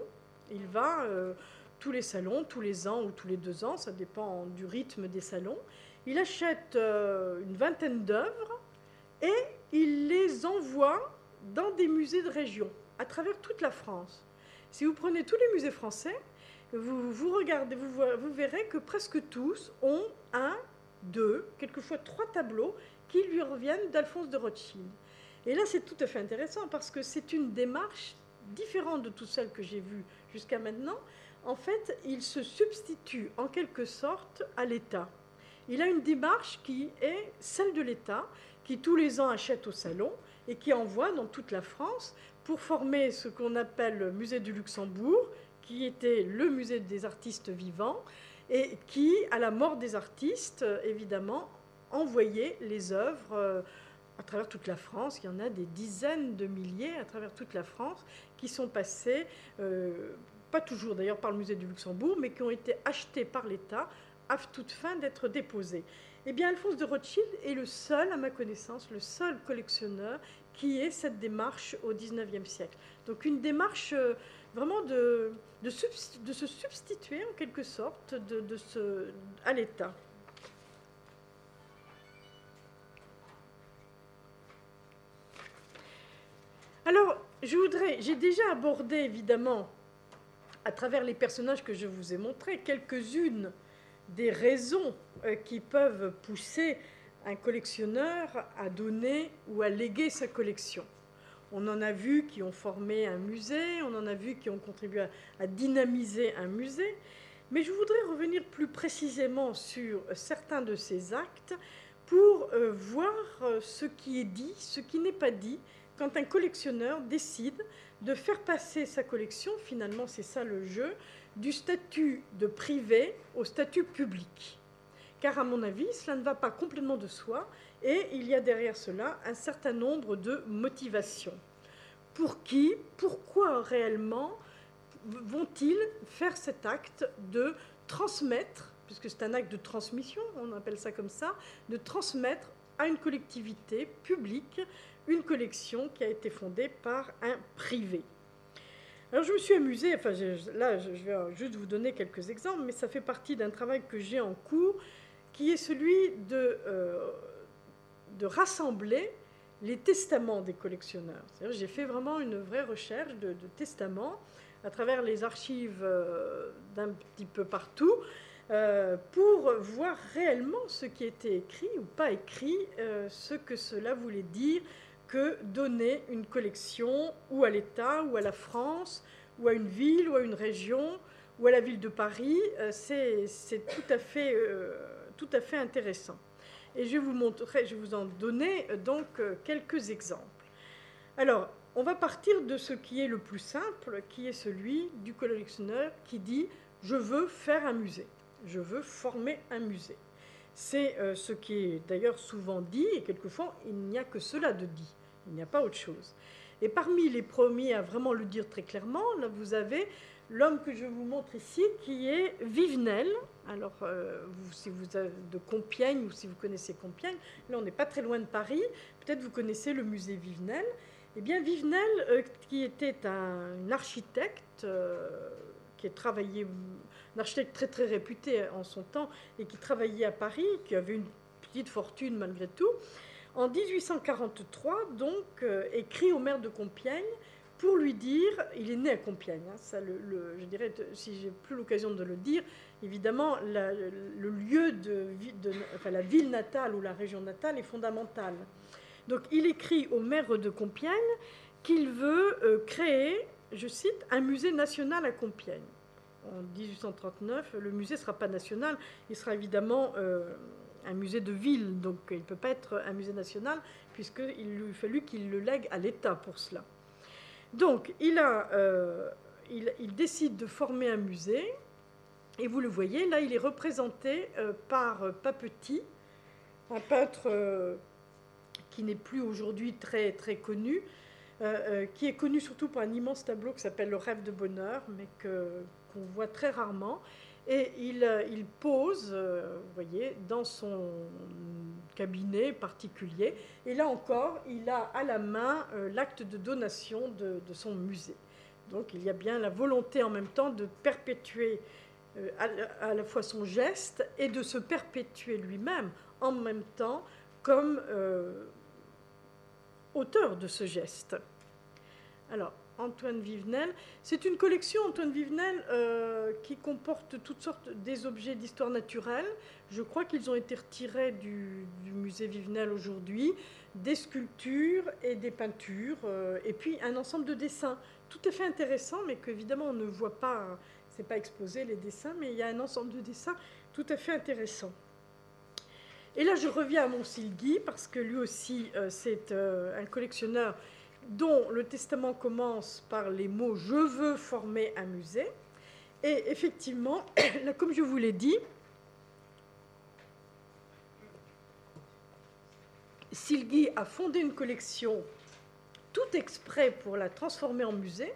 il va euh, tous les salons, tous les ans ou tous les deux ans, ça dépend du rythme des salons, il achète euh, une vingtaine d'œuvres et il les envoie dans des musées de région, à travers toute la France. Si vous prenez tous les musées français, vous, vous regardez, vous, verrez que presque tous ont un, deux, quelquefois trois tableaux qui lui reviennent d'Alphonse de Rothschild. Et là, c'est tout à fait intéressant parce que c'est une démarche différente de toutes celles que j'ai vues jusqu'à maintenant. En fait, il se substitue en quelque sorte à l'État. Il a une démarche qui est celle de l'État, qui tous les ans achète au salon, et qui envoie dans toute la France pour former ce qu'on appelle le musée du Luxembourg, qui était le musée des artistes vivants, et qui, à la mort des artistes, évidemment, envoyait les œuvres euh, à travers toute la France. Il y en a des dizaines de milliers à travers toute la France qui sont passées, euh, pas toujours d'ailleurs par le musée du Luxembourg, mais qui ont été achetées par l'État à toute fin d'être déposées. Eh bien, Alphonse de Rothschild est le seul, à ma connaissance, le seul collectionneur qui ait cette démarche au XIXe siècle. Donc une démarche euh, vraiment de, de, se substituer en quelque sorte à l'État. Alors, je voudrais, j'ai déjà abordé évidemment, à travers les personnages que je vous ai montrés, quelques-unes des raisons euh, qui peuvent pousser un collectionneur à donner ou à léguer sa collection. On en a vu qui ont formé un musée, on en a vu qui ont contribué à, dynamiser un musée, mais je voudrais revenir plus précisément sur certains de ces actes pour euh, voir euh, ce qui est dit, ce qui n'est pas dit, quand un collectionneur décide de faire passer sa collection, finalement c'est ça le jeu, du statut de privé au statut public. Car à mon avis, cela ne va pas complètement de soi et il y a derrière cela un certain nombre de motivations. Pour qui, pourquoi réellement vont-ils faire cet acte de transmettre, puisque c'est un acte de transmission, on appelle ça comme ça, de transmettre à une collectivité publique une collection qui a été fondée par un privé. Alors je me suis amusée, enfin là je vais juste vous donner quelques exemples, mais ça fait partie d'un travail que j'ai en cours, qui est celui de, euh, de rassembler les testaments des collectionneurs. J'ai fait vraiment une vraie recherche de, testaments à travers les archives euh, d'un petit peu partout, euh, pour voir réellement ce qui était écrit ou pas écrit, ce que cela voulait dire que donner une collection ou à l'État ou à la France ou à une ville ou à une région ou à la ville de Paris, euh, c'est tout, euh, tout à fait intéressant. Et je vais vous en donner euh, donc quelques exemples. Alors, on va partir de ce qui est le plus simple, qui est celui du collectionneur qui dit je veux faire un musée, je veux former un musée. C'est euh, ce qui est d'ailleurs souvent dit, et quelquefois il n'y a que cela de dit, il n'y a pas autre chose. Et parmi les premiers à vraiment le dire très clairement, là vous avez l'homme que je vous montre ici, qui est Vivenel. Alors, euh, si vous avez de Compiègne ou si vous connaissez Compiègne, là on n'est pas très loin de Paris, peut-être vous connaissez le musée Vivenel. Eh bien, Vivenel, euh, qui était un, architecte, euh, qui a travaillé, un architecte très très réputé en son temps, et qui travaillait à Paris, qui avait une petite fortune malgré tout, en 1843, donc, écrit au maire de Compiègne pour lui dire, il est né à Compiègne, hein, ça je dirais, si j'ai plus l'occasion de le dire, évidemment, le lieu de, la ville natale ou la région natale est fondamental. Donc il écrit au maire de Compiègne qu'il veut euh, créer, je cite, un musée national à Compiègne. En 1839, le musée ne sera pas national, il sera évidemment euh, un musée de ville, donc il ne peut pas être un musée national, puisqu'il lui fallu qu'il le lègue à l'État pour cela. Donc, euh, il, décide de former un musée, et vous le voyez, là, il est représenté euh, par euh, Papetit, un peintre qui n'est plus aujourd'hui très, très connu, qui est connu surtout pour un immense tableau qui s'appelle Le rêve de bonheur, mais qu'on voit très rarement. Et il, il pose, vous voyez, dans son cabinet particulier. Et là encore, il a à la main euh, l'acte de donation de, son musée. Donc il y a bien la volonté en même temps de perpétuer euh, à, la fois son geste et de se perpétuer lui-même en même temps comme euh, auteur de ce geste. Alors, Antoine Vivenel. C'est une collection, Antoine Vivenel, euh, qui comporte toutes sortes des objets d'histoire naturelle. Je crois qu'ils ont été retirés du, musée Vivenel aujourd'hui, des sculptures et des peintures, euh, et puis un ensemble de dessins tout à fait intéressant, mais qu'évidemment on ne voit pas, c'est pas exposé les dessins, mais il y a un ensemble de dessins tout à fait intéressant. Et là, je reviens à Monsilgui, parce que lui aussi, euh, c'est un collectionneur dont le testament commence par les mots Je veux former un musée. Et effectivement, comme je vous l'ai dit, Silgui a fondé une collection tout exprès pour la transformer en musée,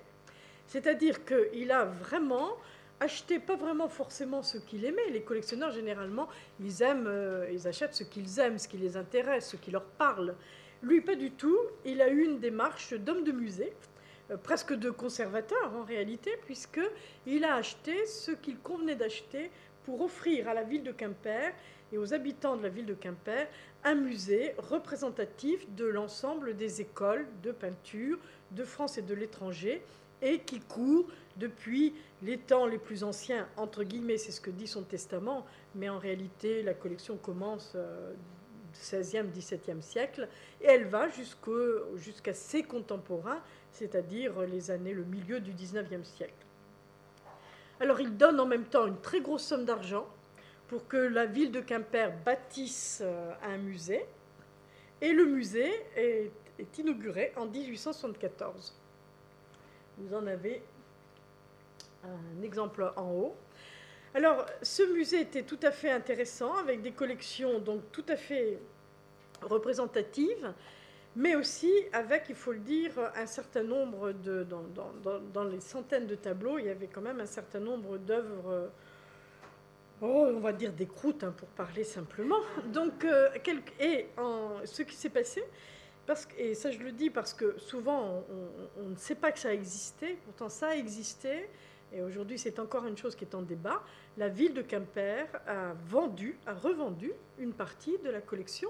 c'est-à-dire qu'il a vraiment acheté pas vraiment forcément ce qu'il aimait. Les collectionneurs, généralement, ils aiment, euh, ils achètent ce qu'ils aiment, ce qui les intéresse, ce qui leur parle. Lui, pas du tout. Il a eu une démarche d'homme de musée, euh, presque de conservateur en réalité, puisqu'il a acheté ce qu'il convenait d'acheter pour offrir à la ville de Quimper et aux habitants de la ville de Quimper un musée représentatif de l'ensemble des écoles de peinture de France et de l'étranger et qui court depuis les temps les plus anciens, entre guillemets, c'est ce que dit son testament, mais en réalité la collection commence 16e, 17e siècle, et elle va jusqu'à ses contemporains, c'est-à-dire les années, le milieu du 19e siècle. Alors il donne en même temps une très grosse somme d'argent pour que la ville de Quimper bâtisse euh, un musée, et le musée est, est inauguré en 1874. Vous en avez un exemple en haut. Alors, ce musée était tout à fait intéressant, avec des collections donc tout à fait représentatives, mais aussi avec, il faut le dire, un certain nombre de. Dans, les centaines de tableaux, il y avait quand même un certain nombre d'œuvres. Oh, on va dire des croûtes, hein, pour parler simplement. Donc, euh, et ce qui s'est passé, et ça je le dis parce que souvent on, on, ne sait pas que ça existait, pourtant ça a existé, et aujourd'hui c'est encore une chose qui est en débat, la ville de Quimper a vendu, a revendu une partie de la collection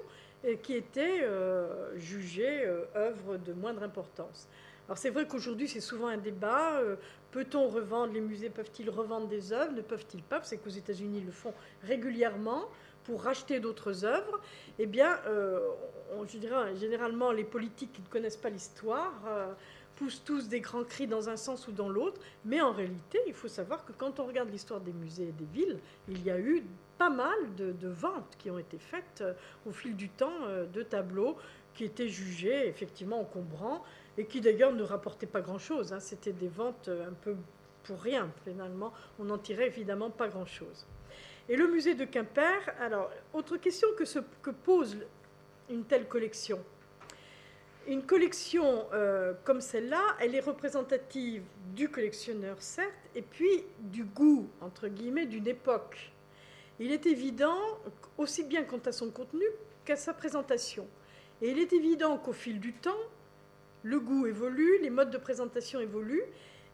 qui était euh, jugée euh, œuvre de moindre importance. Alors c'est vrai qu'aujourd'hui c'est souvent un débat. Euh, peut-on revendre Les musées peuvent-ils revendre des œuvres Ne peuvent-ils pas? C'est qu'aux États-Unis ils le font régulièrement pour racheter d'autres œuvres. Eh bien, je dirais généralement les politiques qui ne connaissent pas l'histoire poussent tous des grands cris dans un sens ou dans l'autre, mais en réalité, il faut savoir que quand on regarde l'histoire des musées et des villes, il y a eu pas mal de, ventes qui ont été faites euh, au fil du temps euh, de tableaux qui étaient jugés effectivement encombrants et qui d'ailleurs ne rapportaient pas grand-chose. Hein. C'était des ventes un peu pour rien, finalement. On n'en tirait évidemment pas grand-chose. Et le musée de Quimper, alors, autre question que pose une telle collection. Une collection euh, comme celle-là, elle est représentative du collectionneur, certes, et puis du goût, entre guillemets, d'une époque. Il est évident, aussi bien quant à son contenu qu'à sa présentation. Et il est évident qu'au fil du temps, le goût évolue, les modes de présentation évoluent,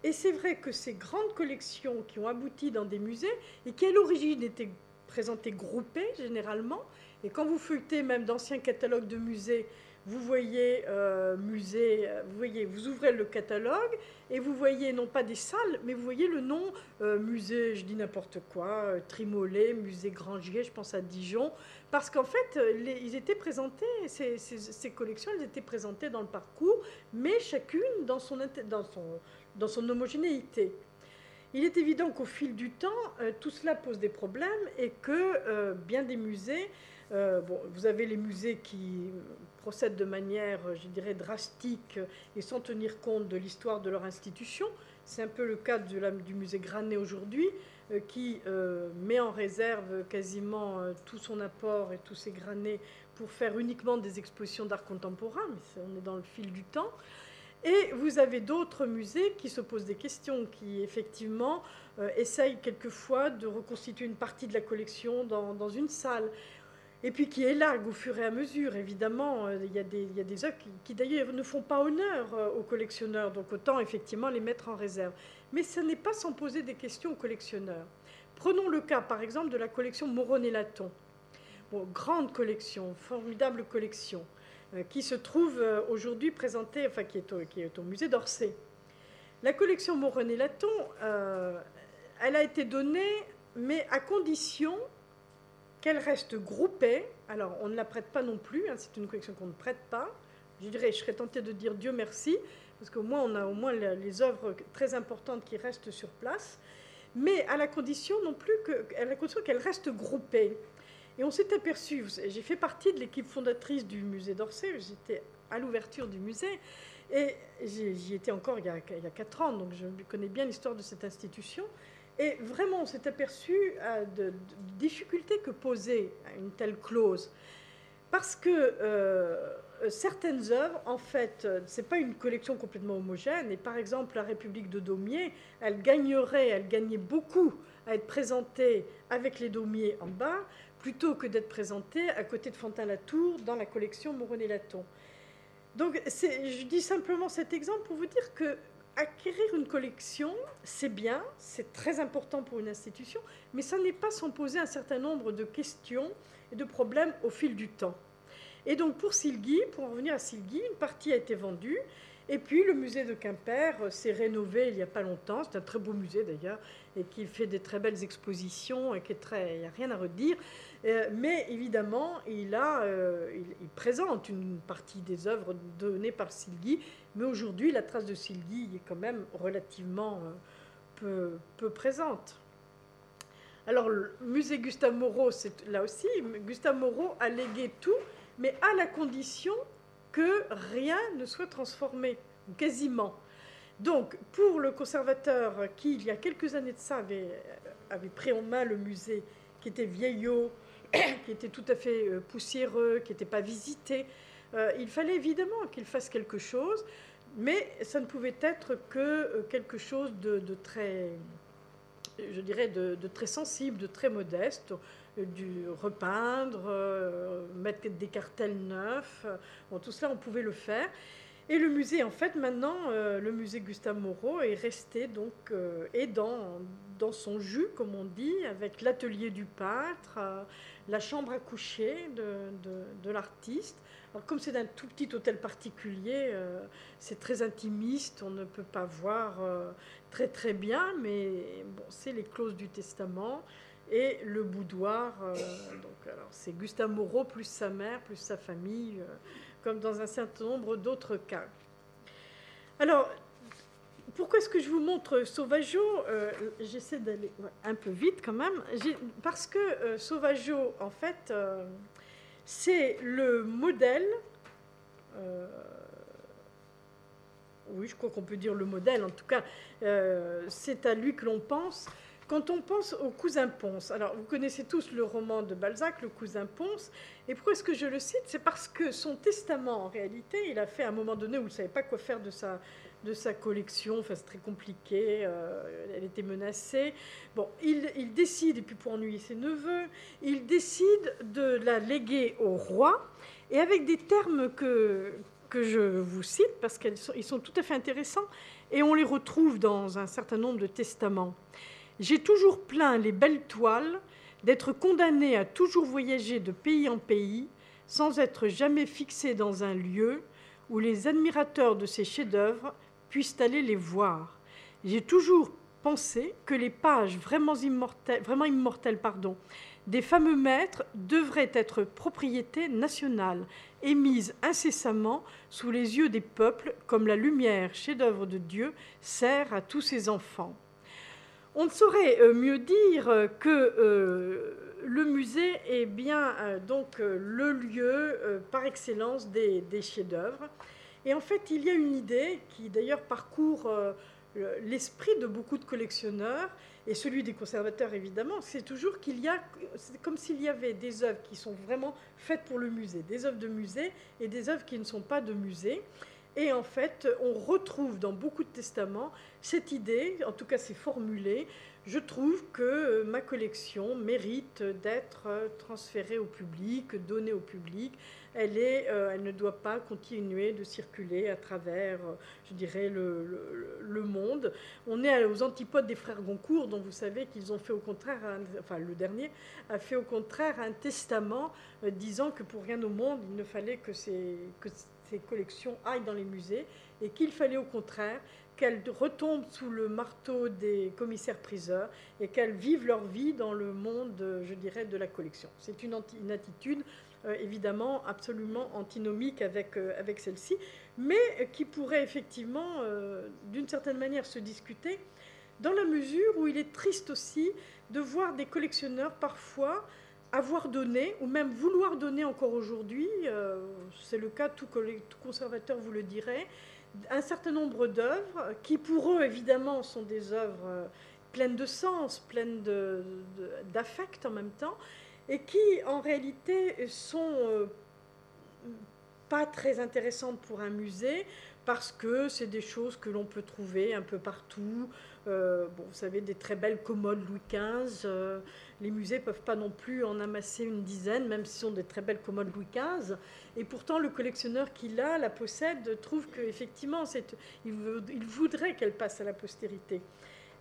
et c'est vrai que ces grandes collections qui ont abouti dans des musées et qui à l'origine étaient présentées groupées généralement, et quand vous feuilletez même d'anciens catalogues de musées, vous voyez euh, musée, vous voyez, vous ouvrez le catalogue et vous voyez non pas des salles, mais vous voyez le nom euh, musée, je dis n'importe quoi, euh, Trimolet, musée Grangier, je pense à Dijon, parce qu'en fait, ils étaient présentés, ces, ces, collections, elles étaient présentées dans le parcours, mais chacune dans son, dans son, dans son homogénéité. Il est évident qu'au fil du temps, euh, tout cela pose des problèmes et que euh, bien des musées, euh, vous avez les musées qui procèdent de manière, je dirais, drastique et sans tenir compte de l'histoire de leur institution. C'est un peu le cas du musée Granet aujourd'hui, qui met en réserve quasiment tout son apport et tous ses granets pour faire uniquement des expositions d'art contemporain, mais on est dans le fil du temps. Et vous avez d'autres musées qui se posent des questions, qui effectivement euh, essayent quelquefois de reconstituer une partie de la collection dans, une salle. Et puis qui élarguent au fur et à mesure, évidemment. Euh, il y a des, œuvres qui, d'ailleurs ne font pas honneur euh, aux collectionneurs, donc autant effectivement les mettre en réserve. Mais ce n'est pas sans poser des questions aux collectionneurs. Prenons le cas par exemple de la collection Moron-et-Laton. Bon, grande collection, formidable collection. Euh, qui se trouve aujourd'hui présentée, enfin qui est au, musée d'Orsay. La collection Montrené-Laton, euh, elle a été donnée, mais à condition qu'elle reste groupée. Alors, on ne la prête pas non plus, hein, c'est une collection qu'on ne prête pas. Je dirais, je serais tentée de dire Dieu merci, parce qu'au moins, on a au moins les, œuvres très importantes qui restent sur place, mais à la condition non plus qu'elle reste groupée. Et on s'est aperçu, j'ai fait partie de l'équipe fondatrice du musée d'Orsay, j'étais à l'ouverture du musée, et j'y étais encore il y, a, il 4 ans, donc je connais bien l'histoire de cette institution. Et vraiment, on s'est aperçu euh, de, difficultés que posait une telle clause. Parce que euh, certaines œuvres, en fait, ce n'est pas une collection complètement homogène. Et par exemple, la République de Daumier, elle gagnerait, elle gagnait beaucoup à être présentée avec les Daumiers en bas, plutôt que d'être présenté à côté de Fontaine-Latour dans la collection Moroney-Laton. Donc je dis simplement cet exemple pour vous dire que acquérir une collection, c'est bien, c'est très important pour une institution, mais ça n'est pas sans poser un certain nombre de questions et de problèmes au fil du temps. Et donc pour Silgui, pour en revenir à Silgui, une partie a été vendue, et puis le musée de Quimper s'est rénové il n'y a pas longtemps, c'est un très beau musée d'ailleurs, et qui fait des très belles expositions, et qui est très, il n'y a rien à redire. Euh, mais évidemment, il, a, euh, il, présente une partie des œuvres données par Silgui, mais aujourd'hui, la trace de Silgui est quand même relativement euh, peu, présente. Alors, le musée Gustave Moreau, c'est là aussi, Gustave Moreau a légué tout, mais à la condition que rien ne soit transformé, quasiment. Donc, pour le conservateur qui, il y a quelques années de ça, avait, avait pris en main le musée, qui était vieillot, qui était tout à fait euh, poussiéreux, qui n'était pas visité. Euh, il fallait évidemment qu'il fasse quelque chose, mais ça ne pouvait être que euh, quelque chose de, très, je dirais, de, très sensible, de très modeste, du repeindre, mettre des cartels neufs, tout cela on pouvait le faire. Et le musée, en fait, maintenant, le musée Gustave Moreau est resté donc est dans, dans son jus, comme on dit, avec l'atelier du peintre, la chambre à coucher de, l'artiste. Alors comme c'est un tout petit hôtel particulier, euh, c'est très intimiste, on ne peut pas voir euh, très très bien, mais bon, c'est les clauses du testament et le boudoir. Euh, donc alors c'est Gustave Moreau plus sa mère plus sa famille, comme dans un certain nombre d'autres cas. Alors pourquoi est-ce que je vous montre Sauvageau euh, J'essaie d'aller un peu vite quand même. Parce que euh, Sauvageau, en fait, euh, c'est le modèle oui, je crois qu'on peut dire le modèle, en tout cas, c'est à lui que l'on pense. Quand on pense au cousin Ponce, alors vous connaissez tous le roman de Balzac, le cousin Ponce, et pourquoi est-ce que je le cite? C'est parce que son testament, en réalité, il a fait à un moment donné où il ne savait pas quoi faire de sa, de sa collection, enfin c'est très compliqué, euh, elle était menacée. Bon, il, il, décide, et puis pour ennuyer ses neveux, il décide de la léguer au roi, et avec des termes que, que je vous cite, parce qu'ils sont, tout à fait intéressants, et on les retrouve dans un certain nombre de testaments. J'ai toujours plaint les belles toiles d'être condamné à toujours voyager de pays en pays sans être jamais fixé dans un lieu où les admirateurs de ces chefs-d'œuvre puissent aller les voir. J'ai toujours pensé que les pages vraiment immortelles, pardon, des fameux maîtres devraient être propriété nationale et mises incessamment sous les yeux des peuples comme la lumière, chef-d'œuvre de Dieu, sert à tous ses enfants. On ne saurait euh, mieux dire que euh, le musée est bien euh, donc le lieu par excellence des, chefs-d'œuvre. Et en fait, il y a une idée qui d'ailleurs parcourt l'esprit de beaucoup de collectionneurs et celui des conservateurs évidemment, c'est toujours qu'il y a, comme s'il y avait des œuvres qui sont vraiment faites pour le musée, des œuvres de musée et des œuvres qui ne sont pas de musée. Et en fait, on retrouve dans beaucoup de testaments cette idée, en tout cas c'est formulé, je trouve que euh, ma collection mérite d'être euh, transférée au public, donnée au public. Elle, est, euh, elle ne doit pas continuer de circuler à travers, je dirais, le, monde. On est aux antipodes des frères Goncourt, dont vous savez qu'ils ont fait au contraire, enfin le dernier a fait au contraire un testament disant que pour rien au monde, il ne fallait que ces, ces collections aillent dans les musées et qu'il fallait au contraire qu'elles retombent sous le marteau des commissaires-priseurs et qu'elles vivent leur vie dans le monde, je dirais, de la collection. C'est une, attitude euh, évidemment absolument antinomique avec, euh, avec celle-ci, mais qui pourrait effectivement, euh, d'une certaine manière, se discuter dans la mesure où il est triste aussi de voir des collectionneurs parfois avoir donné, ou même vouloir donner encore aujourd'hui, c'est le cas, tout, conservateur vous le dirait, un certain nombre d'œuvres qui, pour eux, évidemment, sont des œuvres euh, pleines de sens, pleines d'affect en même temps, et qui, en réalité, sont euh, pas très intéressantes pour un musée parce que c'est des choses que l'on peut trouver un peu partout. Euh, bon, vous savez, des très belles commodes Louis XV. Les musées ne peuvent pas non plus en amasser une dizaine, même si ce sont des très belles commodes Louis XV. Et pourtant, le collectionneur qui l'a, la possède, trouve qu'effectivement, il, il voudrait qu'elle passe à la postérité.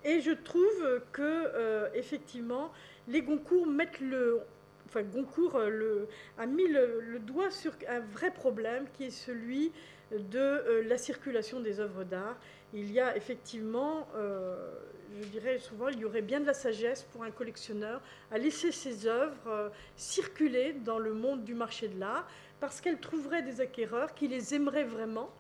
Et je trouve que, euh, effectivement, les Goncourt mettent le. Enfin, Goncourt euh, a mis le, doigt sur un vrai problème qui est celui de euh, la circulation des œuvres d'art. Il y a effectivement, je dirais souvent, il y aurait bien de la sagesse pour un collectionneur à laisser ses œuvres circuler dans le monde du marché de l'art, parce qu'elle trouverait des acquéreurs qui les aimeraient vraiment,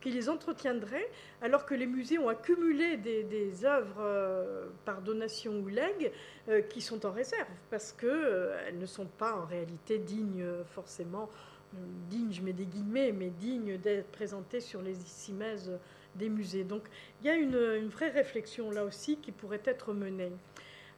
qui les entretiendraient, alors que les musées ont accumulé des, œuvres euh, par donation ou legs euh, qui sont en réserve, parce qu'elles euh, ne sont pas en réalité dignes forcément, dignes, je mets des guillemets, mais dignes d'être présentées sur les cimaises des musées. Donc il y a une, vraie réflexion là aussi qui pourrait être menée.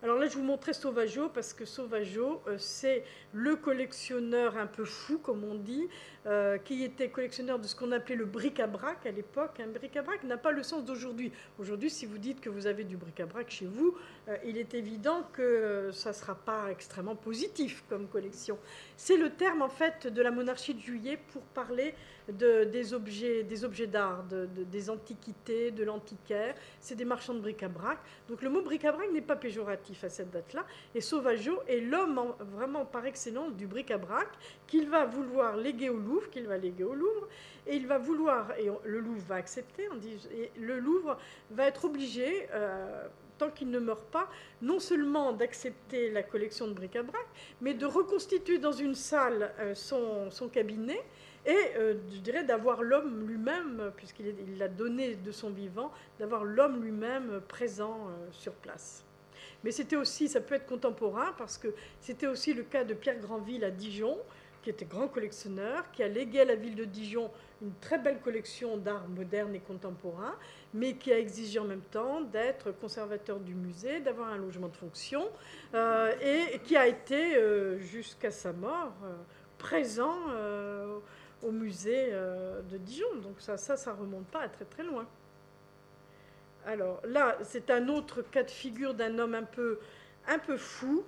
Alors là, je vous montrais Sauvageau parce que Sauvageau, euh, c'est le collectionneur un peu fou, comme on dit, euh, qui était collectionneur de ce qu'on appelait le bric-à-brac à l'époque. Un bric-à-brac n'a pas le sens d'aujourd'hui. Aujourd'hui, si vous dites que vous avez du bric-à-brac chez vous, il est évident que ça ne sera pas extrêmement positif comme collection. C'est le terme, en fait, de la monarchie de Juillet pour parler de, des objets des objets d'art, des antiquités, de l'antiquaire. C'est des marchands de bric-à-brac. Donc le mot bric-à-brac n'est pas péjoratif à cette date-là. Et Sauvageau est l'homme vraiment par excellence du bric-à-brac qu'il va vouloir léguer au Louvre, qu'il va léguer au Louvre, et il va vouloir, et le Louvre va accepter, on dit, et le Louvre va être obligé, euh, tant qu'il ne meurt pas, non seulement d'accepter la collection de bric-à-brac, mais de reconstituer dans une salle euh, son, cabinet et euh, je dirais d'avoir l'homme lui-même, puisqu'il l'a donné de son vivant, d'avoir l'homme lui-même présent euh, sur place. Mais c'était aussi, ça peut être contemporain, parce que c'était aussi le cas de Pierre Granville à Dijon, qui était grand collectionneur, qui a légué à la ville de Dijon une très belle collection d'art moderne et contemporain, mais qui a exigé en même temps d'être conservateur du musée, d'avoir un logement de fonction, euh, et qui a été, euh, jusqu'à sa mort, euh, présent au musée de Dijon. Donc ça, ça, ça remonte pas à très très loin. Alors là, c'est un autre cas de figure d'un homme un peu, un peu fou,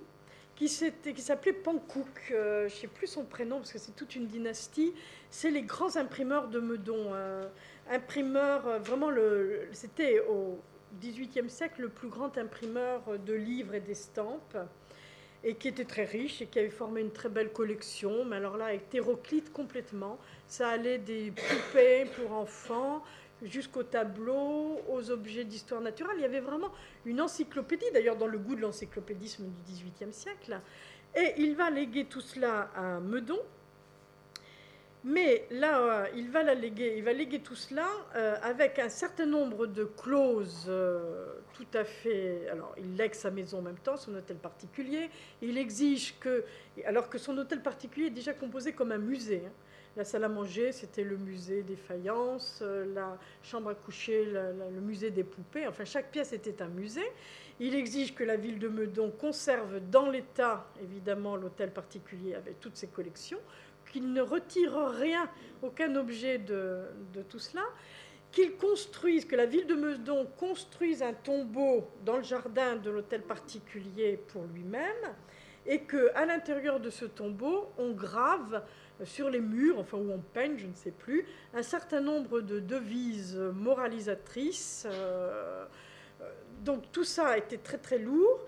qui s'appelait Pankouk, je ne sais plus son prénom parce que c'est toute une dynastie, c'est les grands imprimeurs de Meudon. Euh, imprimeur, euh, vraiment, c'était au XVIIIe siècle le plus grand imprimeur de livres et d'estampes, et qui était très riche et qui avait formé une très belle collection, mais alors là, hétéroclite complètement. Ça allait des poupées pour enfants jusqu'aux tableaux, aux objets d'histoire naturelle. Il y avait vraiment une encyclopédie, d'ailleurs dans le goût de l'encyclopédisme du XVIIIe siècle. Et il va léguer tout cela à Meudon, mais là, euh, il va la léguer, il va léguer tout cela euh, avec un certain nombre de clauses euh, tout à fait. Alors, il lègue sa maison en même temps, son hôtel particulier. Il exige que, alors que son hôtel particulier est déjà composé comme un musée. Hein. La salle à manger, c'était le musée des faïences, la chambre à coucher, le musée des poupées. Enfin, chaque pièce était un musée. Il exige que la ville de Meudon conserve dans l'état, évidemment, l'hôtel particulier avec toutes ses collections qu'il ne retire rien, aucun objet de, tout cela, qu'il construise, que la ville de Meudon construise un tombeau dans le jardin de l'hôtel particulier pour lui-même, et que à l'intérieur de ce tombeau, on grave sur les murs, enfin où on peigne, je ne sais plus, un certain nombre de devises moralisatrices. Euh, euh, donc tout ça a été très très lourd.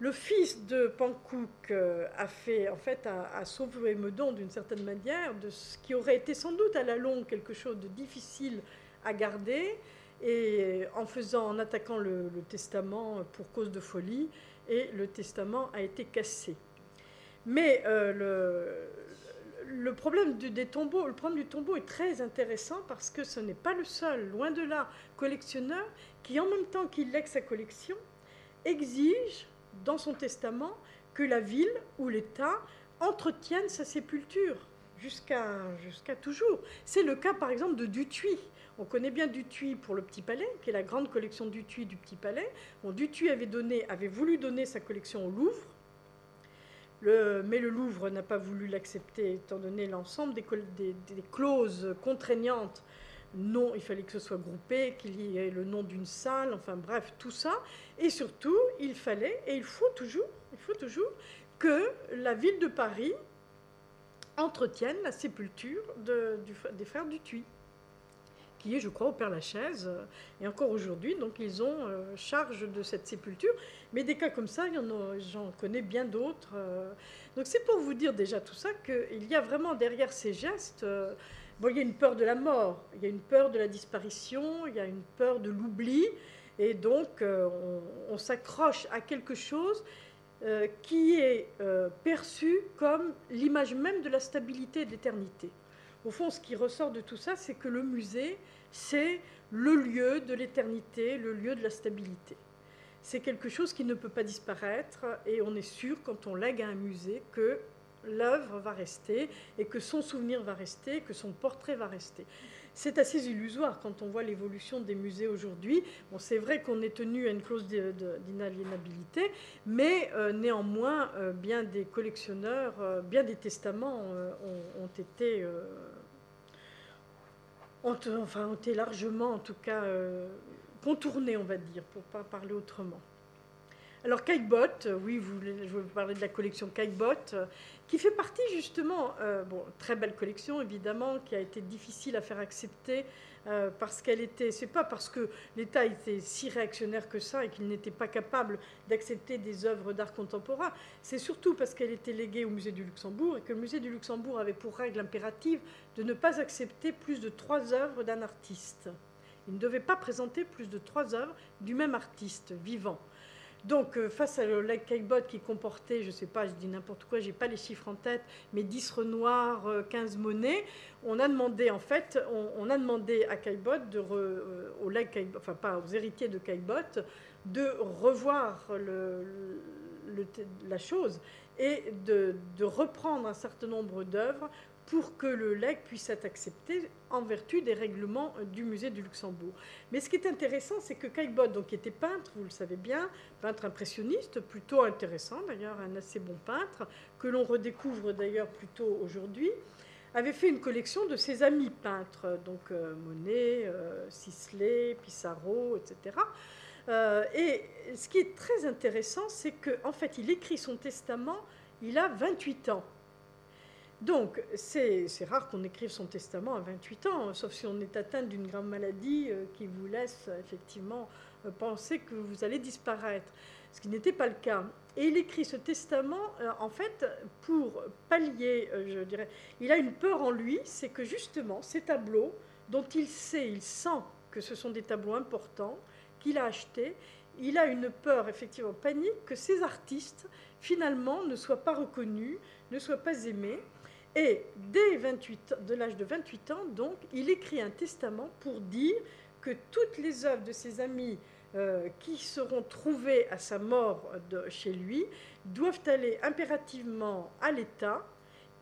Le fils de Pankouk euh, a fait, en fait, a, sauvé Meudon d'une certaine manière de ce qui aurait été sans doute à la longue quelque chose de difficile à garder, et en faisant, en attaquant le, testament pour cause de folie, et le testament a été cassé. Mais euh, le, problème du, des tombeaux, le problème du tombeau est très intéressant parce que ce n'est pas le seul, loin de là, collectionneur qui, en même temps qu'il lègue sa collection, exige dans son testament que la ville ou l'État entretiennent sa sépulture jusqu'à toujours. C'est le cas par exemple de Dutuy. On connaît bien Dutuy pour le Petit Palais, qui est la grande collection Dutuy du Petit Palais. Bon, Dutuy avait, donné, avait voulu donner sa collection au Louvre, mais le Louvre n'a pas voulu l'accepter étant donné l'ensemble des, clauses contraignantes non, il fallait que ce soit groupé, qu'il y ait le nom d'une salle, enfin bref, tout ça. Et surtout, il fallait, et il faut toujours, il faut toujours que la ville de Paris entretienne la sépulture des frères Dutuy, qui est, je crois, au Père Lachaise. Et encore aujourd'hui, donc ils ont euh, charge de cette sépulture. Mais des cas comme ça, j'en connais bien d'autres. Euh. donc c'est pour vous dire déjà tout ça qu'il y a vraiment derrière ces gestes... Euh, il y a une peur de la mort, il y a une peur de la disparition, il y a une peur de l'oubli, et donc on, s'accroche à quelque chose qui est perçu comme l'image même de la stabilité et de l'éternité. Au fond, ce qui ressort de tout ça, c'est que le musée, c'est le lieu de l'éternité, le lieu de la stabilité. C'est quelque chose qui ne peut pas disparaître, et on est sûr, quand on lègue à un musée, que l'œuvre va rester et que son souvenir va rester, que son portrait va rester. C'est assez illusoire quand on voit l'évolution des musées aujourd'hui. Bon, c'est vrai qu'on est tenu à une clause d'inaliénabilité, mais euh, néanmoins, euh, bien des collectionneurs, euh, bien des testaments ont, été, ont, enfin, ont été largement, en tout cas, contournés, on va dire, pour ne pas parler autrement. Alors Kitebot, oui, vous, je vous parler de la collection Kitebot, qui fait partie justement, euh, bon, très belle collection évidemment, qui a été difficile à faire accepter euh, parce qu'elle était, c'est pas parce que l'État était si réactionnaire que ça et qu'il n'était pas capable d'accepter des œuvres d'art contemporain, c'est surtout parce qu'elle était léguée au musée du Luxembourg et que le musée du Luxembourg avait pour règle impérative de ne pas accepter plus de trois œuvres d'un artiste. Il ne devait pas présenter plus de trois œuvres du même artiste vivant. Donc, euh, face à Lake Caillebot qui comportait, je ne sais pas, je dis n'importe quoi, je n'ai pas les chiffres en tête, mais 10 renoirs, 15 monnaies, on a demandé, en fait, on, a demandé à de euh, enfin pas aux héritiers de Caillebot, de revoir la chose de, de reprendre un certain nombre d'œuvres pour que le legs puisse être accepté en vertu des règlements euh, du musée du Luxembourg. Mais ce qui est intéressant, c'est que Caillebotte, donc, était peintre, vous le savez bien, peintre impressionniste, plutôt intéressant d'ailleurs, un assez bon peintre, que l'on redécouvre d'ailleurs plutôt aujourd'hui, avait fait une collection de ses amis peintres, donc euh, Monet, euh, Pissarro, etc. et ce qui est très intéressant, c'est qu'en en fait, il écrit son testament, il a 28 ans. Donc, c'est rare qu'on écrive son testament à 28 ans, sauf si on est atteint d'une grave maladie euh, qui vous laisse effectivement euh, penser que vous allez disparaître, ce qui n'était pas le cas. Et il écrit ce testament, euh, en fait, pour pallier, je dirais, il a une peur en lui, c'est que justement, ces tableaux, dont il sait, il sent que ce sont des tableaux importants, qu'il a achetés, il a une peur, effectivement, panique, que ces artistes, finalement, ne soient pas reconnus, ne soient pas aimés. Et dès 28, de l'âge de 28 ans, donc, il écrit un testament pour dire que toutes les œuvres de ses amis euh, qui seront trouvées à sa mort chez lui doivent aller impérativement à l'État,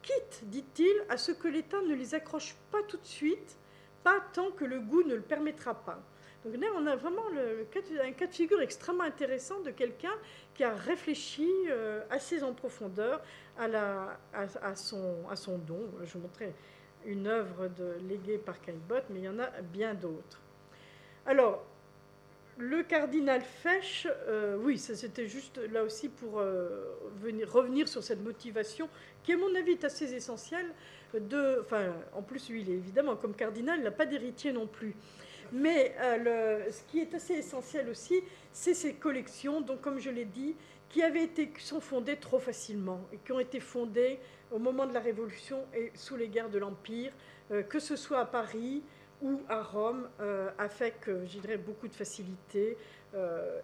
quitte, dit-il, à ce que l'État ne les accroche pas tout de suite, pas tant que le goût ne le permettra pas. Donc là, on a vraiment un cas de figure extrêmement intéressant de quelqu'un qui a réfléchi euh, assez en profondeur à, son, don. Je vous montrais une œuvre de, léguée par Caillebotte, mais il y en a bien d'autres. Alors, le cardinal Fesch, euh, oui, c'était juste là aussi pour euh, venir, revenir sur cette motivation qui, à mon avis, est assez essentielle. Enfin, en plus, lui, il est évidemment comme cardinal, il n'a pas d'héritier non plus. Mais euh, ce qui est assez essentiel aussi, c'est ces collections, donc comme je l'ai dit, qui avaient été, sont fondées trop facilement et qui ont été fondées au moment de la Révolution et sous les guerres de l'Empire, euh, que ce soit à Paris ou à Rome, euh, avec, je dirais, beaucoup de facilité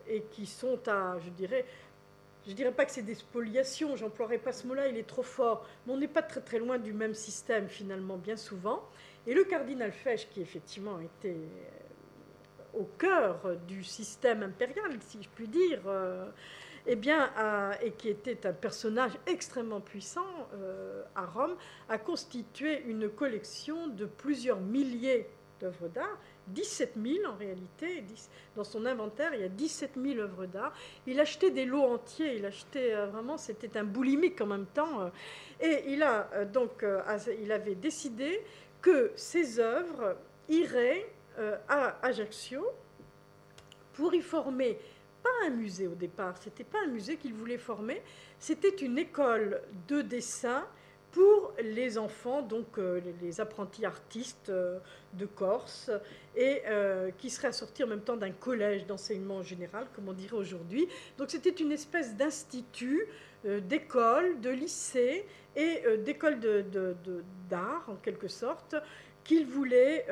et qui sont à, je dirais, je ne dirais pas que c'est des spoliations, j'emploierai pas ce mot-là, il est trop fort, mais on n'est pas très très loin du même système finalement, bien souvent. Et le cardinal Fesch, qui effectivement était au cœur du système impérial, si je puis dire, euh, eh bien, et qui était un personnage extrêmement puissant euh, à Rome, a constitué une collection de plusieurs milliers d'œuvres d'art, 17 000 en réalité. Dans son inventaire, il y a 17 000 œuvres d'art. Il achetait des lots entiers, il achetait euh, vraiment, c'était un boulimique en même temps. et il, a, donc, il avait décidé que ces œuvres iraient euh, à Ajaccio pour y former pas un musée au départ, c'était pas un musée qu'il voulait former, c'était une école de dessin pour les enfants, donc euh, les, apprentis artistes euh, de Corse, et qui serait assorti en même temps d'un collège d'enseignement général, comme on dirait aujourd'hui. Donc c'était une espèce d'institut, d'école, de lycée et d'école d'art, de, en quelque sorte, qu'il voulait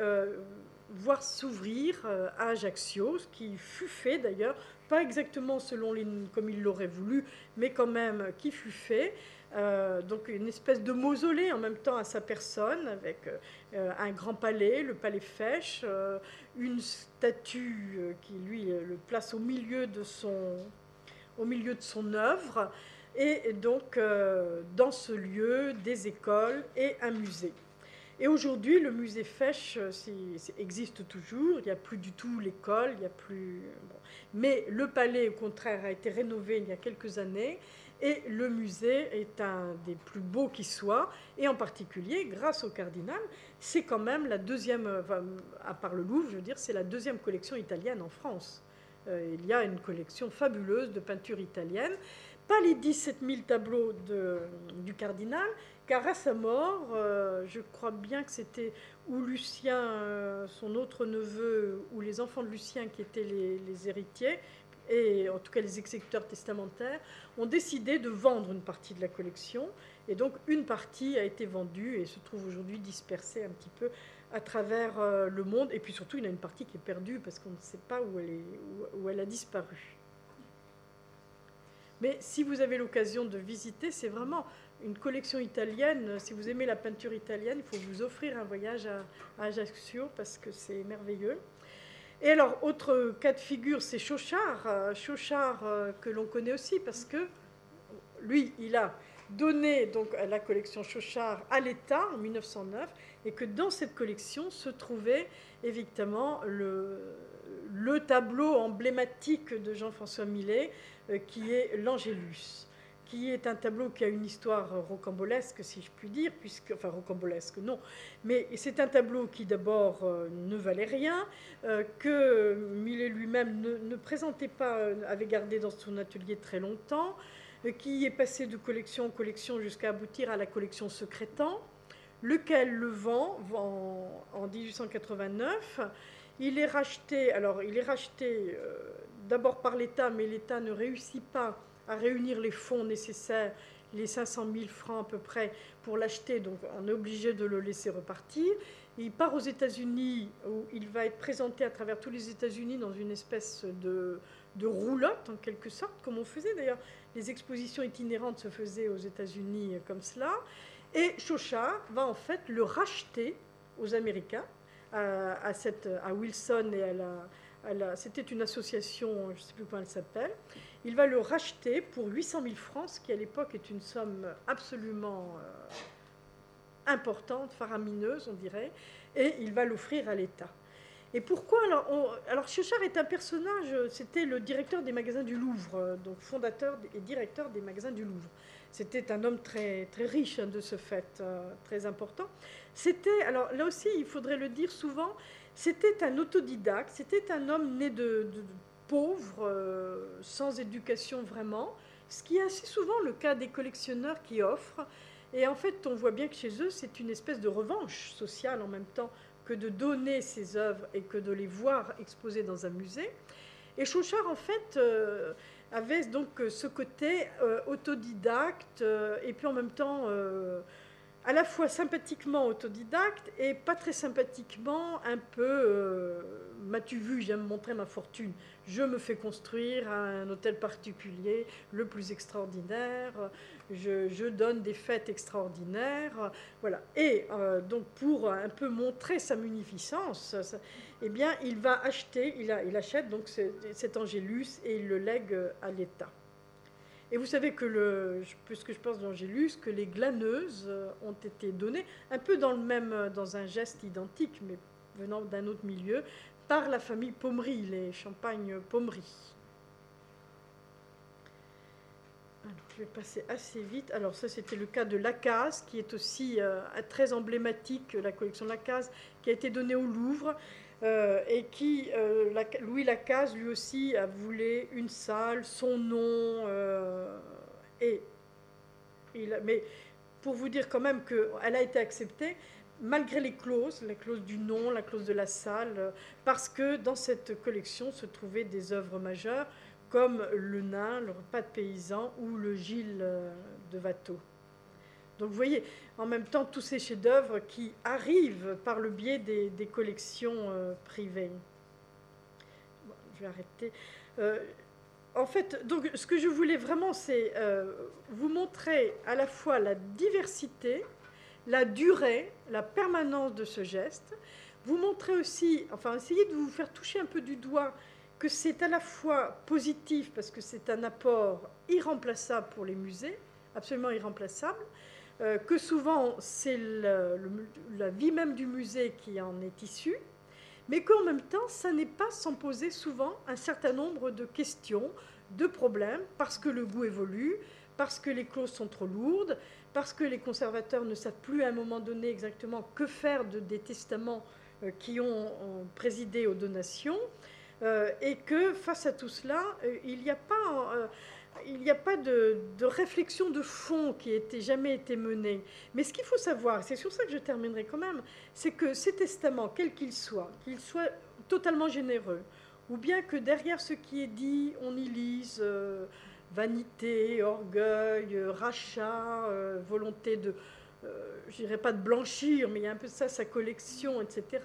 voir s'ouvrir euh, à Ajaccio, ce qui fut fait d'ailleurs, pas exactement selon comme il l'aurait voulu, mais quand même qui fut fait. Euh, donc une espèce de mausolée en même temps à sa personne, avec euh, un grand palais, le palais Fèche, une statue qui lui le place au milieu de son, au milieu de son œuvre, et donc dans ce lieu des écoles et un musée. Et aujourd'hui, le musée Fesch euh, existe toujours. Il n'y a plus du tout l'école, il y a plus. Mais le palais, au contraire, a été rénové il y a quelques années. Et le musée est un des plus beaux qui soit. Et en particulier, grâce au cardinal, c'est quand même la deuxième, à part le Louvre, je veux dire, c'est la deuxième collection italienne en France. Euh, il y a une collection fabuleuse de peinture italienne. Pas les 17 000 tableaux du cardinal, car à sa mort, euh, je crois bien que c'était ou Lucien, euh, son autre neveu, ou les enfants de Lucien qui étaient les, héritiers, et en tout cas les exécuteurs testamentaires, ont décidé de vendre une partie de la collection. Et donc une partie a été vendue et se trouve aujourd'hui dispersée un petit peu à travers euh, le monde. Et puis surtout, il y a une partie qui est perdue parce qu'on ne sait pas où elle, est, où elle a disparu. Mais si vous avez l'occasion de visiter, c'est vraiment une collection italienne. Si vous aimez la peinture italienne, il faut vous offrir un voyage à, Ajaccio parce que c'est merveilleux. Et alors, autre cas de figure, c'est Chauchard. Euh, Chauchard, euh, que l'on connaît aussi parce que lui, il a donné donc la collection Chauchard à l'État en 1909 et que dans cette collection se trouvait évidemment le, le tableau emblématique de Jean-François Millet euh, qui est l'Angélus qui est un tableau qui a une histoire rocambolesque, si je puis dire, puisque, enfin rocambolesque, non, mais c'est un tableau qui d'abord euh, ne valait rien, euh, que Millet lui-même ne, présentait pas, avait gardé dans son atelier très longtemps, qui est passé de collection en collection jusqu'à aboutir à la collection Secrétant, lequel le vend, en, 1889. Il est racheté, alors il est racheté euh, d'abord par l'État, mais l'État ne réussit pas à réunir les fonds nécessaires, les 500 000 francs à peu près, pour l'acheter, donc on est obligé de le laisser repartir. Il part aux États-Unis, où il va être présenté à travers tous les États-Unis dans une espèce de, roulotte, en quelque sorte, comme on faisait d'ailleurs les expositions itinérantes se faisaient aux États-Unis comme cela. Et Chauchard va en fait le racheter aux Américains, à, cette, à Wilson et à la. c'était une association, je ne sais plus comment elle s'appelle. Il va le racheter pour 800 000 francs, ce qui à l'époque est une somme absolument euh, importante, faramineuse, on dirait, et il va l'offrir à l'État. Et pourquoi alors, alors Chauchard est un personnage, c'était le directeur des magasins du Louvre, donc fondateur et directeur des magasins du Louvre. C'était un homme très, très riche hein, de ce fait, euh, très important. C'était, alors là aussi, il faudrait le dire souvent, c'était un autodidacte, c'était un homme né de, pauvre, euh, sans éducation vraiment, ce qui est assez souvent le cas des collectionneurs qui offrent. Et en fait, on voit bien que chez eux, c'est une espèce de revanche sociale en même temps que de donner ses œuvres et que de les voir exposées dans un musée. Et Chauchard, en fait, euh, avait donc ce côté euh, autodidacte euh, et puis en même temps à la fois sympathiquement autodidacte et pas très sympathiquement un peu m'as-tu vu, j'aime montrer ma fortune. Je me fais construire un hôtel particulier, le plus extraordinaire. Je, donne des fêtes extraordinaires. Voilà. Et euh, donc, pour un peu montrer sa munificence, eh bien, il va acheter, il achète donc cet Angélus et il le lègue à l'État. Et vous savez que, le, puisque je pense d'Angélus, que les glaneuses ont été données, un peu dans le même, dans un geste identique, mais venant d'un autre milieu, par la famille Pommery, les champagnes Pommery. je vais passer assez vite. Alors ça, c'était le cas de Lacaze, qui est aussi euh, très emblématique, la collection Lacaze, qui a été donnée au Louvre. Euh, et qui, euh, Louis Lacaze, lui aussi, a voulu une salle, son nom, et il mais pour vous dire quand même qu'elle a été acceptée, malgré les clauses, la clause du nom, la clause de la salle, euh, parce que dans cette collection se trouvaient des œuvres majeures comme le nain, le repas de paysan ou le Gilles euh, de Watteau. Donc vous voyez, en même temps, tous ces chefs-d'œuvre qui arrivent par le biais des, collections euh, privées. je vais arrêter. en fait, donc, ce que je voulais vraiment, c'est vous montrer à la fois la diversité la durée, la permanence de ce geste. Vous montrez aussi, enfin, essayez de vous faire toucher un peu du doigt que c'est à la fois positif parce que c'est un apport irremplaçable pour les musées, absolument irremplaçable, euh, que souvent c'est la vie même du musée qui en est issue, mais qu'en même temps, ça n'est pas sans poser souvent un certain nombre de questions, de problèmes, parce que le goût évolue, parce que les clauses sont trop lourdes, parce que les conservateurs ne savent plus à un moment donné exactement que faire de, des testaments euh, qui ont, présidé aux donations, euh, et que face à tout cela, il n'y a pas, il n'y a pas de, réflexion de fond qui ait jamais été menée. Mais ce qu'il faut savoir, c'est sur ça que je terminerai quand même, c'est que ces testaments, quels qu'ils soient, qu'ils soient totalement généreux, ou bien que derrière ce qui est dit, on y lise vanité, orgueil, rachat, euh, volonté de, euh, je dirais pas de blanchir, mais il y a un peu ça, sa collection, etc.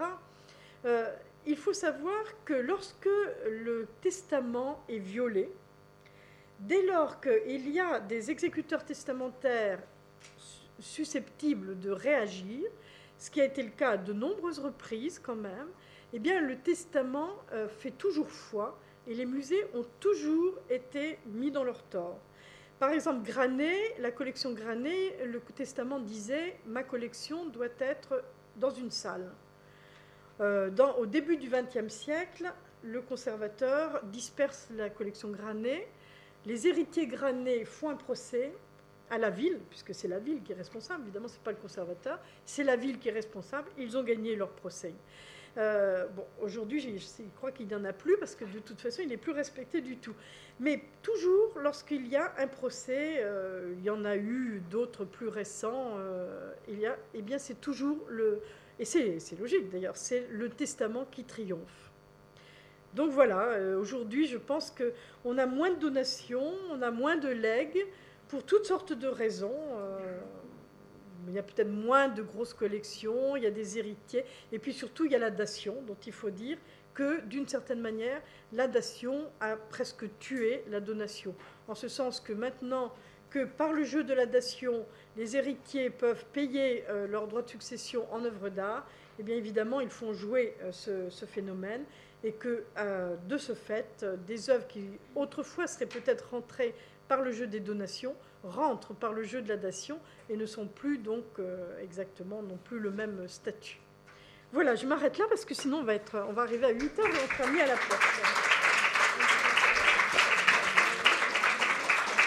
Euh, il faut savoir que lorsque le testament est violé, dès lors qu'il y a des exécuteurs testamentaires susceptibles de réagir, ce qui a été le cas de nombreuses reprises quand même, eh le testament fait toujours foi et les musées ont toujours été mis dans leur tort. par exemple, Granet, la collection Granet, le testament disait ma collection doit être dans une salle. Euh, au début du XXe siècle, le conservateur disperse la collection Granet. Les héritiers Granet font un procès à la ville, puisque c'est la ville qui est responsable, évidemment, ce n'est pas le conservateur, c'est la ville qui est responsable, ils ont gagné leur procès. Euh, aujourd'hui, je, crois qu'il n'y en a plus parce que de toute façon, il n'est plus respecté du tout. Mais toujours, lorsqu'il y a un procès, euh, il y en a eu d'autres plus récents, euh, eh bien, c'est toujours le, et c'est logique d'ailleurs, c'est le testament qui triomphe. Donc voilà, aujourd'hui, je pense qu'on a moins de donations, on a moins de legs, pour toutes sortes de raisons. Euh, il y a peut-être moins de grosses collections, il y a des héritiers, et puis surtout il y a la dation, dont il faut dire que d'une certaine manière, la dation a presque tué la donation. En ce sens que maintenant que par le jeu de la dation, les héritiers peuvent payer euh, leurs droits de succession en œuvre d'art, eh bien évidemment, ils font jouer euh, ce, phénomène et que de ce fait, des œuvres qui autrefois seraient peut-être rentrées par le jeu des donations rentrent par le jeu de la dation et ne sont plus donc euh, exactement non plus le même statut. Voilà, je m'arrête là parce que sinon on va, être, on va arriver à 8 heures et on sera mis à la porte.